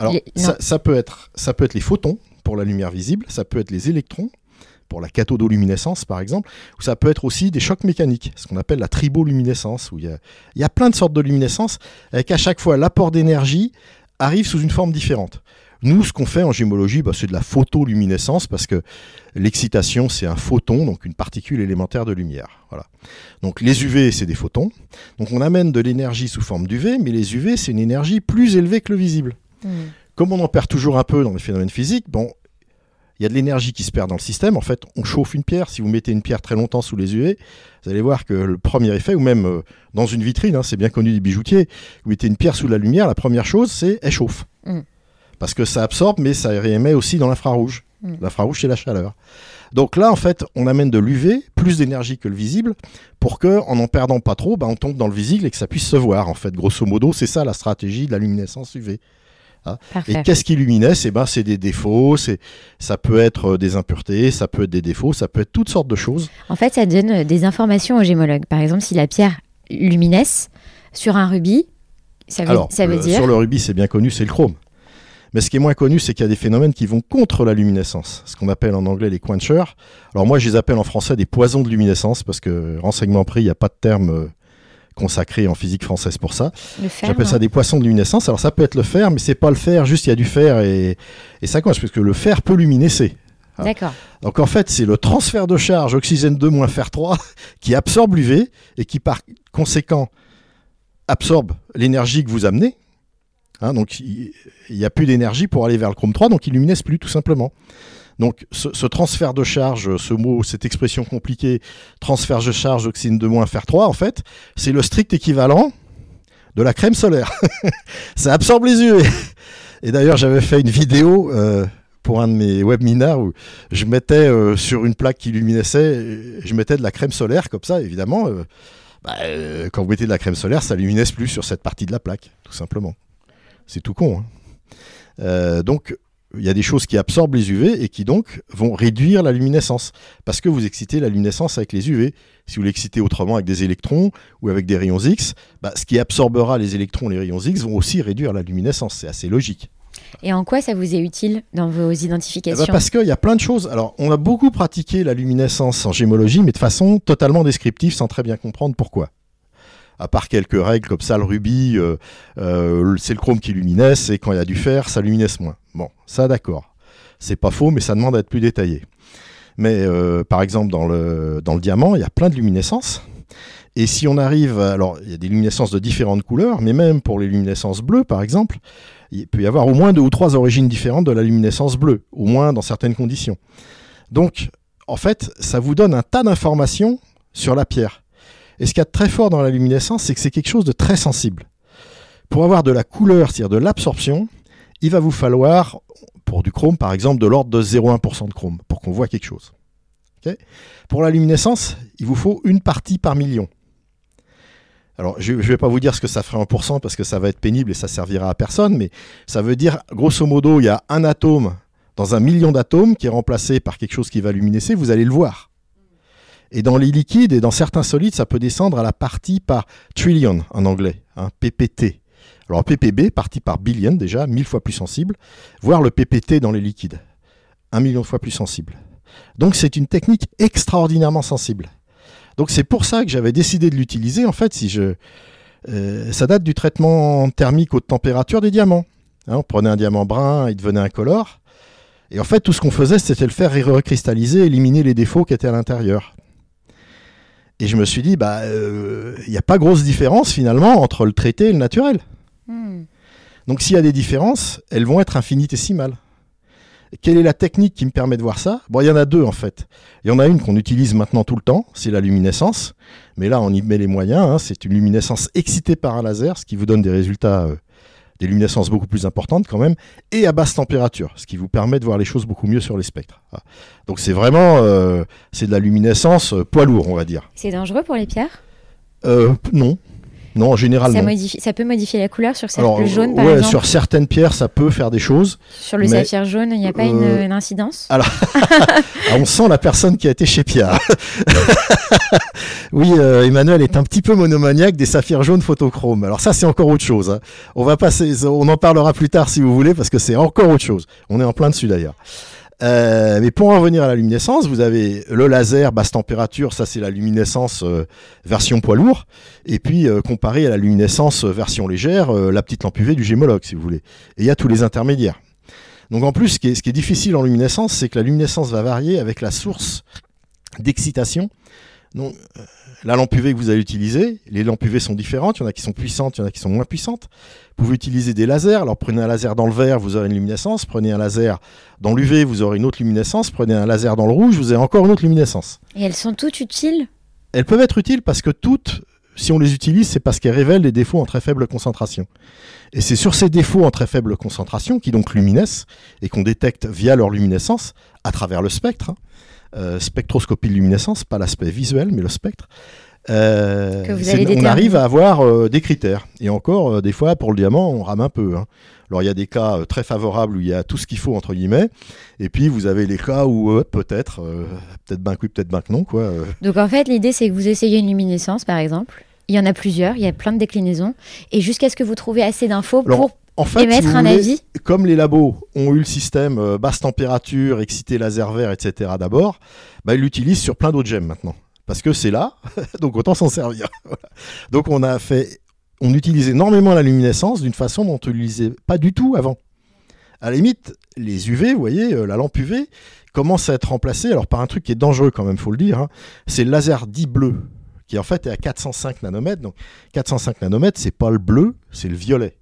Alors, Les- ça, non. ça peut être, ça peut être les photons pour la lumière visible, ça peut être les électrons pour la cathodoluminescence par exemple, ou ça peut être aussi des chocs mécaniques, ce qu'on appelle la triboluminescence, où il y a, il y a plein de sortes de luminescence, avec à chaque fois l'apport d'énergie arrive sous une forme différente. Nous, ce qu'on fait en gémologie, bah, c'est de la photoluminescence parce que l'excitation, c'est un photon, donc une particule élémentaire de lumière. Voilà. Donc les UV, c'est des photons. Donc on amène de l'énergie sous forme d'UV, mais les UV, c'est une énergie plus élevée que le visible. Hmm. Comme on en perd toujours un peu dans les phénomènes physiques, bon, il y a de l'énergie qui se perd dans le système. En fait, on chauffe une pierre. Si vous mettez une pierre très longtemps sous les UV, vous allez voir que le premier effet, ou même euh, dans une vitrine, hein, c'est bien connu des bijoutiers, vous mettez une pierre sous la lumière, la première chose, c'est elle chauffe. Mm. Parce que ça absorbe, mais ça réémet aussi dans l'infrarouge. Mm. L'infrarouge, c'est la chaleur. Donc là, en fait, on amène de l'UV, plus d'énergie que le visible, pour que, en n'en perdant pas trop, bah, on tombe dans le visible et que ça puisse se voir. En fait, grosso modo, c'est ça la stratégie de la luminescence UV. Parfait. Et qu'est-ce qui luminesce Eh ben, c'est des défauts, c'est, ça peut être euh, des impuretés, ça peut être des défauts, ça peut être toutes sortes de choses. En fait, ça donne euh, des informations au gémologue. Par exemple, si la pierre luminesce sur un rubis, ça veut, Alors, ça veut le- dire. sur le rubis, c'est bien connu, c'est le chrome. Mais ce qui est moins connu, c'est qu'il y a des phénomènes qui vont contre la luminescence, ce qu'on appelle en anglais les quenchers. Alors moi, je les appelle en français des poisons de luminescence, parce que renseignement pris, il n'y a pas de terme consacré en physique française pour ça. J'appelle ça des poissons de luminescence. Alors ça peut être le fer, mais c'est pas le fer, juste il y a du fer et, et ça coince, parce que le fer peut luminescer. Ah. D'accord. Donc en fait, c'est le transfert de charge oxygène 2 moins fer 3 qui absorbe l'UV et qui par conséquent absorbe l'énergie que vous amenez. Hein, donc il n'y a plus d'énergie pour aller vers le chrome 3, donc il luminesce plus tout simplement. Donc ce, transfert de charge, ce mot, cette expression compliquée, transfert de charge oxygène 2 moins fer 3, en fait, c'est le strict équivalent de la crème solaire. Ça absorbe les UV. Et d'ailleurs, j'avais fait une vidéo euh, pour un de mes webinars où je mettais euh, sur une plaque qui luminescait, je mettais de la crème solaire comme ça, évidemment. euh, bah, quand vous mettez de la crème solaire, ça luminesce plus sur cette partie de la plaque, tout simplement. C'est tout con. hein. Donc, il y a des choses qui absorbent les UV et qui donc vont réduire la luminescence. Parce que vous excitez la luminescence avec les UV. Si vous l'excitez autrement avec des électrons ou avec des rayons X, bah, ce qui absorbera les électrons, les rayons X, vont aussi réduire la luminescence. C'est assez logique. Et en quoi ça vous est utile dans vos Eh ben, identifications parce qu'il y a plein de choses. Alors, on a beaucoup pratiqué la luminescence en gémologie, mais de façon totalement descriptive, sans très bien comprendre pourquoi. À part quelques règles comme ça, le rubis, euh, euh, c'est le chrome qui luminesce, et quand il y a du fer, ça luminesce moins. Bon, ça d'accord. C'est pas faux, mais ça demande à être plus détaillé. Mais euh, par exemple, dans le, diamant, il y a plein de luminescences. Et si on arrive, alors il y a des luminescences de différentes couleurs, mais même pour les luminescences bleues, par exemple, il peut y avoir au moins deux ou trois origines différentes de la luminescence bleue, au moins dans certaines conditions. Donc, en fait, ça vous donne un tas d'informations sur la pierre. Et ce qu'il y a de très fort dans la luminescence, c'est que c'est quelque chose de très sensible. Pour avoir de la couleur, c'est-à-dire de l'absorption, il va vous falloir, pour du chrome par exemple, de l'ordre de 0,1% de chrome, pour qu'on voit quelque chose. Pour la luminescence, il vous faut une partie par million. Alors, je ne vais pas vous dire ce que ça ferait en pourcent parce que ça va être pénible et ça servira à personne, mais ça veut dire, grosso modo, il y a un atome dans un million d'atomes qui est remplacé par quelque chose qui va luminescer, vous allez le voir. Et dans les liquides et dans certains solides, ça peut descendre à la partie par trillion en anglais, hein, PPT. Alors ppb, partie par billion déjà, mille fois plus sensible, voire le PPT dans les liquides, un million de fois plus sensible. Donc c'est une technique extraordinairement sensible. Donc c'est pour ça que j'avais décidé de l'utiliser. En fait, si je, euh, ça date du traitement thermique haute température des diamants. Hein, on prenait un diamant brun, il devenait incolore. Et en fait, tout ce qu'on faisait, c'était le faire recristalliser, éliminer les défauts qui étaient à l'intérieur. Et je me suis dit, bah, il n'y a pas grosse différence finalement entre le traité et le naturel. Hmm. Donc s'il y a des différences, elles vont être infinitésimales. Quelle est la technique qui me permet de voir ça? Bon, il y en a deux en fait. Il y en a une qu'on utilise maintenant tout le temps, c'est la luminescence. Mais là, on y met les moyens. hein. C'est une luminescence excitée par un laser, ce qui vous donne des résultats, euh, des luminescences beaucoup plus importantes quand même, et à basse température, ce qui vous permet de voir les choses beaucoup mieux sur les spectres. Ah. Donc c'est vraiment, euh, c'est de la luminescence euh, poids lourd, on va dire. C'est dangereux pour les pierres? Euh, non, non, en général ça, non. modifie, ça peut modifier la couleur sur Alors, le jaune, par ouais, exemple sur certaines pierres, ça peut faire des choses. Sur le saphir jaune, il n'y a pas une, Euh, une incidence Ah, on sent la personne qui a été chez Pierre. oui, euh, Emmanuel est un petit peu monomaniaque des saphirs jaunes photochromes. Alors ça, c'est encore autre chose. hein. On va passer, on en parlera plus tard si vous voulez, parce que c'est encore autre chose. On est en plein dessus d'ailleurs. Euh, mais pour en revenir à la luminescence, vous avez le laser basse température, ça c'est la luminescence euh, version poids lourd, et puis euh, comparé à la luminescence version légère, la petite lampe UV du gémologue si vous voulez. Et il y a tous les intermédiaires. Donc en plus, ce qui est, difficile en luminescence, c'est que la luminescence va varier avec la source d'excitation. Donc, la lampe UV que vous allez utiliser, les lampes UV sont différentes, il y en a qui sont puissantes, il y en a qui sont moins puissantes. Vous pouvez utiliser des lasers, alors prenez un laser dans le vert, vous aurez une luminescence, prenez un laser dans l'UV, vous aurez une autre luminescence, prenez un laser dans le rouge, vous avez encore une autre luminescence. Et elles sont toutes utiles? Elles peuvent être utiles parce que toutes, si on les utilise, c'est parce qu'elles révèlent des défauts en très faible concentration. Et c'est sur ces défauts en très faible concentration, qui donc luminescent, et qu'on détecte via leur luminescence, à travers le spectre, hein, spectroscopie de luminescence, pas l'aspect visuel, mais le spectre. Euh, on arrive à avoir euh, des critères. Et encore, euh, des fois, pour le diamant, on rame un peu. hein. Alors, il y a des cas euh, très favorables où il y a tout ce qu'il faut, entre guillemets. Et puis, vous avez les cas où euh, peut-être, euh, peut-être ben que oui, peut-être ben que non. Quoi. euh. Donc en fait, l'idée c'est que vous essayez une luminescence par exemple. Il y en a plusieurs, il y a plein de déclinaisons. Et jusqu'à ce que vous trouviez assez d'infos pour En fait, si émettre vous un voulez, avis. comme les labos ont eu le système euh, basse température, excité laser vert, etc. d'abord, bah, ils l'utilisent sur plein d'autres gemmes maintenant. Parce que c'est là, donc autant s'en servir. Donc on a fait, on utilise énormément la luminescence d'une façon dont on ne l'utilisait pas du tout avant. À la limite, les UV, vous voyez, euh, la lampe UV commence à être remplacée, alors par un truc qui est dangereux quand même, faut le dire, hein. c'est le laser dit bleu, qui en fait est à 405 nanomètres. Donc 405 nanomètres, c'est pas le bleu, c'est le violet.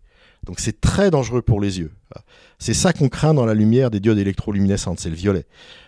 Donc c'est très dangereux pour les yeux. C'est ça qu'on craint dans la lumière des diodes électroluminescentes, c'est le violet.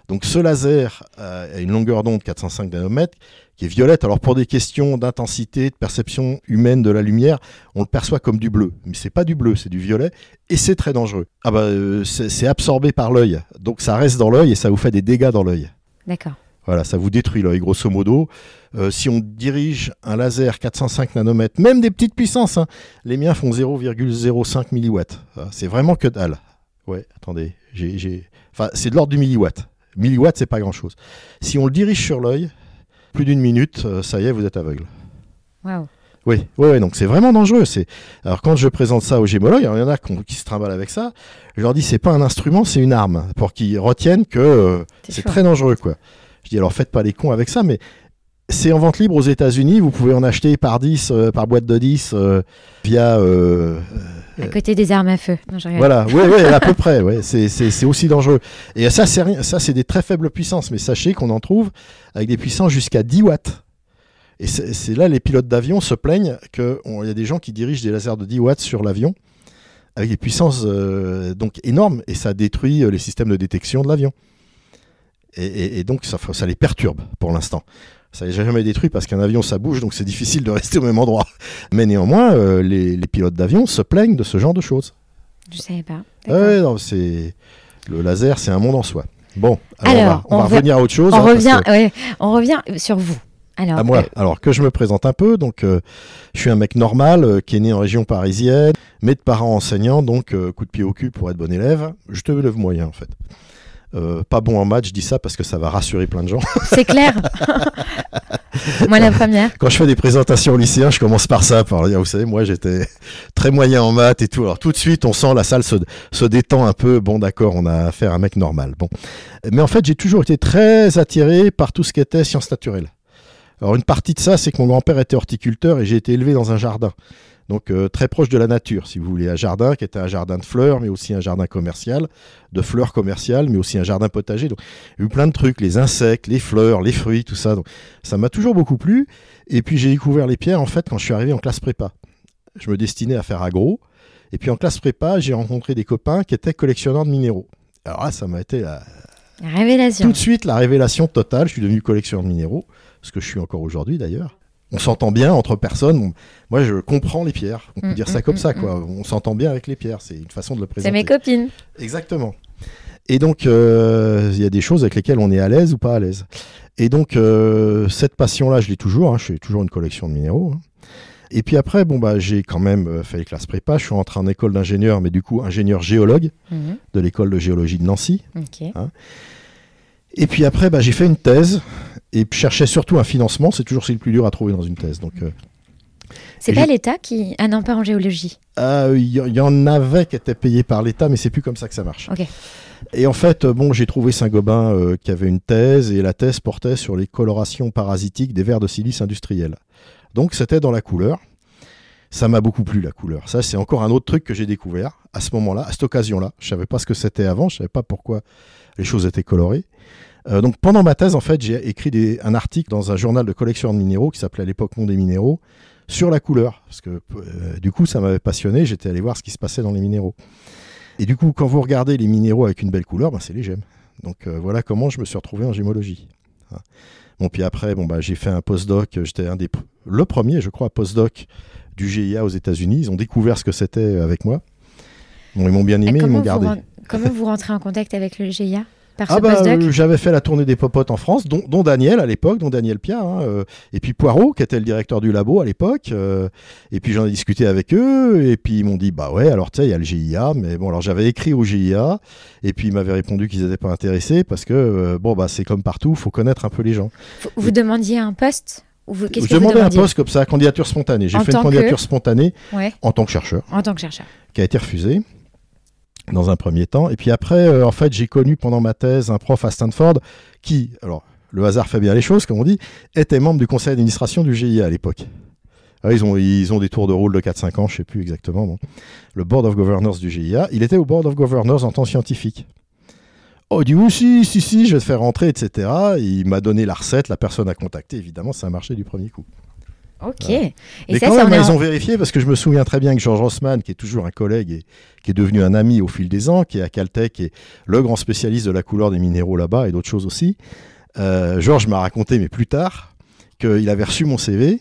Donc ce laser euh, a une longueur d'onde 405 nanomètres qui est violette. Alors pour des questions d'intensité, de perception humaine de la lumière, on le perçoit comme du bleu. Mais c'est pas du bleu, c'est du violet et c'est très dangereux. Ah bah euh, c'est c'est absorbé par l'œil. Donc ça reste dans l'œil et ça vous fait des dégâts dans l'œil. D'accord. Voilà, ça vous détruit l'œil, grosso modo. Euh, si on dirige un laser 405 nanomètres, même des petites puissances, hein, les miens font 0,05 milliwatts. Ah, C'est vraiment que dalle. Ouais, attendez, j'ai, Enfin, c'est de l'ordre du milliwatt. Milliwatt, c'est pas grand-chose. Si on le dirige sur l'œil, plus d'une minute, euh, ça y est, vous êtes aveugle. Waouh. Oui, oui, oui, donc c'est vraiment dangereux. C'est alors quand je présente ça aux gémologues, il y en a qui se trimballent avec ça. Je leur dis c'est pas un instrument, c'est une arme, pour qu'ils retiennent que euh, c'est très dangereux, quoi. Je dis alors faites pas les cons avec ça, mais c'est en vente libre aux États-Unis. Vous pouvez en acheter par 10, euh, par boîte de 10, euh, via. euh, À côté des armes à feu. Non, voilà, oui, oui, à peu près. Ouais, c'est, aussi dangereux. Et ça, c'est rien. Ça, c'est des très faibles puissances, mais sachez qu'on en trouve avec des puissances jusqu'à 10 watts. Et c'est, là les pilotes d'avion se plaignent qu'il y a des gens qui dirigent des lasers de 10 watts sur l'avion avec des puissances euh, donc énormes et ça détruit euh, les systèmes de détection de l'avion. Et, et- et donc ça, les perturbe pour l'instant. Ça n'est jamais détruit parce qu'un avion ça bouge donc c'est difficile de rester au même endroit. Mais néanmoins, euh, les, les pilotes d'avion se plaignent de ce genre de choses. Je savais pas. Non, c'est le laser, c'est un monde en soi. Bon, alors, Alors, on va, on on va va- revenir à autre chose. on hein, parce revient, que- ouais, on revient sur vous. Alors, à moi. euh, Alors que je me présente un peu, donc euh, je suis un mec normal euh, qui est né en région parisienne, mais de parents enseignants, donc coup de pied au cul pour être bon élève. Je te lève moyen en fait. Euh, pas bon en maths, je dis ça parce que ça va rassurer plein de gens. c'est clair. Moi la première. Quand je fais des présentations aux lycéens, je commence par ça, par dire, vous savez, moi j'étais très moyen en maths et tout. Alors tout de suite, on sent la salle se, se détend un peu. Bon, d'accord, on a affaire à un mec normal. Bon, mais en fait, j'ai toujours été très attiré par tout ce qui était sciences naturelles. Alors une partie de ça, c'est que mon grand-père était horticulteur et j'ai été élevé dans un jardin. Donc euh, très proche de la nature, si vous voulez, un jardin qui était un jardin de fleurs, mais aussi un jardin commercial, de fleurs commerciales, mais aussi un jardin potager. Donc il y a eu plein de trucs, les insectes, les fleurs, les fruits, tout ça. Donc ça m'a toujours beaucoup plu. Et puis j'ai découvert les pierres en fait quand je suis arrivé en classe prépa. Je me destinais à faire agro. Et puis en classe prépa, j'ai rencontré des copains qui étaient collectionneurs de minéraux. Alors là, ça m'a été la- Révélation. tout de suite la révélation totale. Je suis devenu collectionneur de minéraux, ce que je suis encore aujourd'hui d'ailleurs. On s'entend bien entre personnes. Moi, je comprends les pierres. On peut Mm, dire ça mm, comme mm, ça, quoi. On s'entend bien avec les pierres. C'est une façon de le C'est présenter. mes copines. Exactement. Et donc, euh, il y a des choses avec lesquelles on est à l'aise ou pas à l'aise. Et donc, euh, cette passion-là, je l'ai toujours. hein. je fais toujours une collection de minéraux. hein. Et puis après, bon, bah, j'ai quand même euh, fait les classes prépa. Je suis entré en école d'ingénieur, mais du coup, ingénieur géologue Mhm. de l'école de géologie de Nancy. Ok. Et puis après, bah, j'ai fait une thèse et cherchais surtout un financement. C'est toujours le plus dur à trouver dans une thèse. Donc, euh, C'est pas l'État qui. Ah non, pas en géologie. ah, il y, en avait qui étaient payés par l'État, mais c'est plus comme ça que ça marche. Et en fait, bon, j'ai trouvé Saint-Gobain euh, qui avait une thèse et la thèse portait sur les colorations parasitiques des vers de silice industriels. Donc c'était dans la couleur. Ça m'a beaucoup plu la couleur. Ça, c'est encore un autre truc que j'ai découvert à ce moment-là, à cette occasion-là. Je savais pas ce que c'était avant, je savais pas pourquoi les choses étaient colorées. Euh, donc pendant ma thèse, en fait, j'ai écrit des- un article dans un journal de collection de minéraux qui s'appelait à l'époque Monde des minéraux sur la couleur, parce que euh, du coup, ça m'avait passionné. J'étais allé voir ce qui se passait dans les minéraux. Et du coup, quand vous regardez les minéraux avec une belle couleur, ben, c'est les gemmes. Donc euh, voilà comment je me suis retrouvé en gémologie. Hein. Bon, puis après, bon, bah, j'ai fait un postdoc. J'étais un des, le premier, je crois, postdoc du GIA aux États-Unis. Ils ont découvert ce que c'était avec moi. Bon, ils m'ont bien aimé, ils m'ont gardé. comment vous rentrez en contact avec le GIA Par Ah bah, euh, j'avais fait la tournée des popotes en France, dont, dont Daniel à l'époque, dont Daniel Pia, hein, euh, et puis Poirot, qui était le directeur du labo à l'époque. euh, et puis j'en ai discuté avec eux, et puis ils m'ont dit, bah ouais, alors tu sais, il y a le GIA, mais bon, alors j'avais écrit au GIA, et puis ils m'avaient répondu qu'ils n'étaient pas intéressés, parce que, bon, bah c'est comme partout, faut connaître un peu les gens. Vous, demandiez un poste ou vous, Je demandais un poste comme ça, candidature spontanée. J'ai fait une que- candidature spontanée Ouais, en tant que chercheur. en tant que chercheur. qui a été refusé dans un premier temps. Et puis après, euh, en fait, j'ai connu pendant ma thèse un prof à Stanford qui, alors, le hasard fait bien les choses, comme on dit, était membre du conseil d'administration du GIA à l'époque. Ah, ils, ont, ils ont des tours de rôle de 4-5 ans, je sais plus exactement. bon. Le Board of Governors du GIA, il était au Board of Governors en que scientifique. Oh, il dit oui, si, si, si, je vais te faire rentrer, etc. Et il m'a donné la recette, la personne à contacter. Évidemment, ça a marché du premier coup. Ok. Voilà. Et ça, quand ça même, ils ont vérifié parce que je me souviens très bien que Georges Rossmann, qui est toujours un collègue et qui est devenu un ami au fil des ans, qui est à Caltech et le grand spécialiste de la couleur des minéraux là-bas et d'autres choses aussi, euh, Georges m'a raconté, mais plus tard, qu'il avait reçu mon CV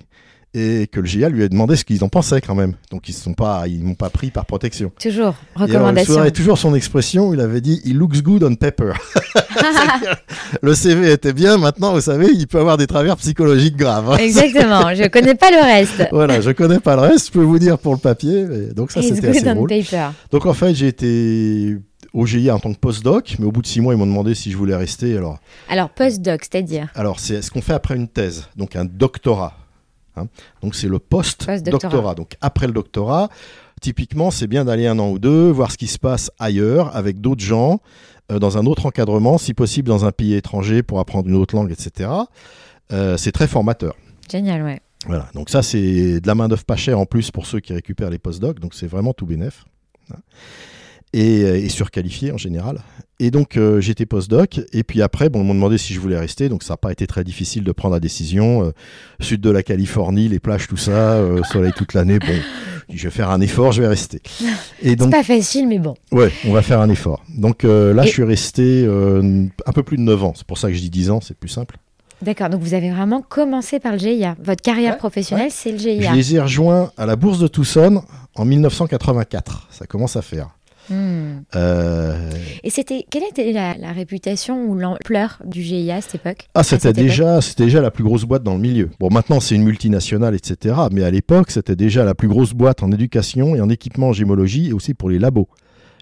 et que le GIA lui a demandé ce qu'ils en pensaient quand même. Donc ils ne pas, ils m'ont pas pris par protection. Toujours, Et alors, je recommandation. souviendrai toujours son expression, il avait dit « He looks good on paper ». Le CV était bien, maintenant, vous savez, il peut avoir des travers psychologiques graves. hein. Exactement, je connais pas le reste. Voilà, je connais pas le reste, je peux vous dire pour le papier. donc ça, c'était good assez on drôle. paper. Donc en fait, j'ai été au GIA en tant que postdoc, mais au bout de six mois, ils m'ont demandé si je voulais rester. Alors, Alors, postdoc, c'est-à-dire? Alors c'est ce qu'on fait après une thèse, donc un doctorat. Hein. Donc c'est le post-doctorat. Post-doctorat. Donc après le doctorat, typiquement, c'est bien d'aller un an ou deux, voir ce qui se passe ailleurs avec d'autres gens, euh, dans un autre encadrement, si possible dans un pays étranger pour apprendre une autre langue, etc. Euh, c'est très formateur. Génial, ouais. Voilà, donc ça c'est de la main d'œuvre pas chère en plus pour ceux qui récupèrent les postdocs, donc c'est vraiment tout bénef. Hein. Et, euh, et surqualifié en général. Et donc euh, j'étais postdoc, et puis après, bon, ils m'ont demandé si je voulais rester, donc ça n'a pas été très difficile de prendre la décision. Euh, sud de la Californie, les plages, tout ça, euh, soleil toute l'année, bon, je je vais faire un effort, je vais rester. Et C'est donc, pas facile, mais bon. ouais, on va faire un effort. Donc euh, là, Et- je suis resté euh, un peu plus de 9 ans, c'est pour ça que je dis 10 ans, c'est plus simple. D'accord, donc vous avez vraiment commencé par le GIA. Votre carrière Ouais, professionnelle, c'est le Je GIA. les ai rejoints à la bourse de Tucson en 1984. Ça commence à faire. Hmm. Euh, Et c'était quelle était la, la réputation ou l'ampleur du GIA à cette époque? Ah, c'était déjà, c'était déjà la plus grosse boîte dans le milieu. Bon, maintenant c'est une multinationale, etc. Mais à l'époque, c'était déjà la plus grosse boîte en éducation et en équipement en gémologie et aussi pour les labos.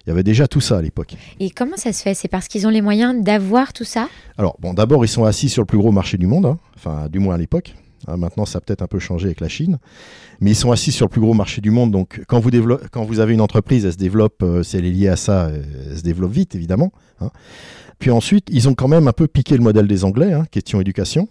Il y avait déjà tout ça à l'époque. Et comment ça se fait? C'est parce qu'ils ont les moyens d'avoir tout ça? Alors, bon, d'abord, ils sont assis sur le plus gros marché du monde, hein. enfin, du moins à l'époque. Hein, maintenant, ça a peut-être un peu changé avec la Chine. Mais ils sont assis sur le plus gros marché du monde. Donc, quand vous, développez- quand vous avez une entreprise, elle se développe, euh, si elle est liée à ça, euh, elle se développe vite, évidemment. hein. Puis ensuite, ils ont quand même un peu piqué le modèle des Anglais, hein, question éducation.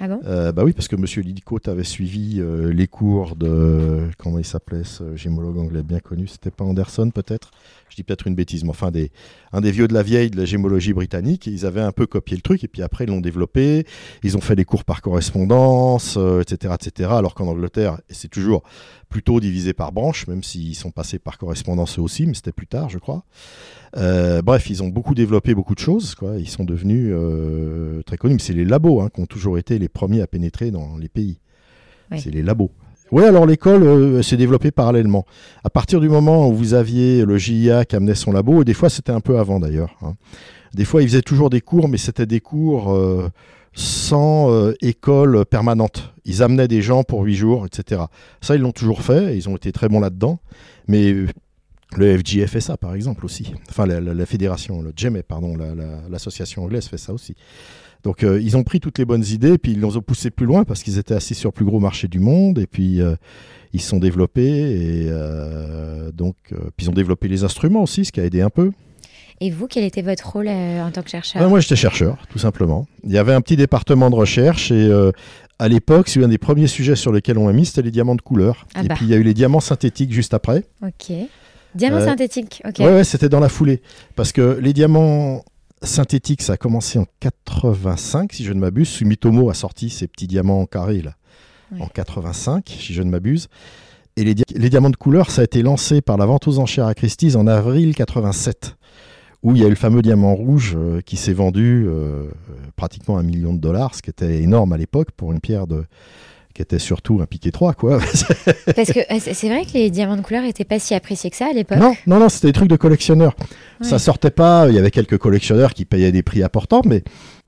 Ah bon? Euh, bah oui, parce que M. Lidicote avait suivi euh, les cours de. Comment il s'appelait ce gémologue anglais bien connu C'était pas Anderson, peut-être? Je dis peut-être une bêtise, mais enfin, des, un des vieux de la vieille de la gémologie britannique. Ils avaient un peu copié le truc, et puis après, ils l'ont développé. Ils ont fait des cours par correspondance, euh, etc., etc. Alors qu'en Angleterre, et c'est toujours plutôt divisé par branches, même s'ils sont passés par correspondance eux aussi, mais c'était plus tard, je crois. Euh, bref, ils ont beaucoup développé beaucoup de choses. Quoi. Ils sont devenus euh, très connus. Mais c'est les labos hein, qui ont toujours été les premiers à pénétrer dans les pays. Oui. C'est les labos. Oui, alors l'école euh, s'est développée parallèlement. À partir du moment où vous aviez le JIA qui amenait son labo, et des fois c'était un peu avant d'ailleurs. hein. Des fois, ils faisaient toujours des cours, mais c'était des cours euh, sans euh, école permanente. Ils amenaient des gens pour huit jours, etc. Ça, ils l'ont toujours fait. Ils ont été très bons là-dedans. Mais le ça, par exemple, aussi. Enfin, la, fédération, le GEME, pardon, la- la- l'association anglaise fait ça aussi. Donc, euh, ils ont pris toutes les bonnes idées, puis ils les ont poussées plus loin parce qu'ils étaient assis sur le plus gros marché du monde, et puis euh, ils se sont développés, et euh, donc, puis ils ont développé les instruments aussi, ce qui a aidé un peu. Et vous, quel était votre rôle en tant que chercheur? Ouais, moi, j'étais chercheur, tout simplement. Il y avait un petit département de recherche, et À l'époque, c'est un des premiers sujets sur lesquels on a mis, c'était les diamants de couleur. Ah et bah. puis il y a eu les diamants synthétiques juste après. Ok. Diamant Ouais. synthétique. Ok. Ouais, ouais, c'était dans la foulée. Parce que les diamants synthétiques, ça a commencé en 85, si je ne m'abuse. Sumitomo a sorti ces petits diamants carrés là, en 85, si je ne m'abuse. Et les diamants de couleur, ça a été lancé par la vente aux enchères à Christie's en avril 87, où il y a eu le fameux diamant rouge euh, qui s'est vendu euh, euh, pratiquement un million de dollars, ce qui était énorme à l'époque pour une pierre de qui était surtout un piqué 3 quoi. Parce que euh, c'est vrai que les diamants de couleur étaient pas si appréciés que ça à l'époque. Non, non, non, c'était des trucs de collectionneurs. Ouais. Ça sortait pas. Il y avait quelques collectionneurs qui payaient des prix importants, mais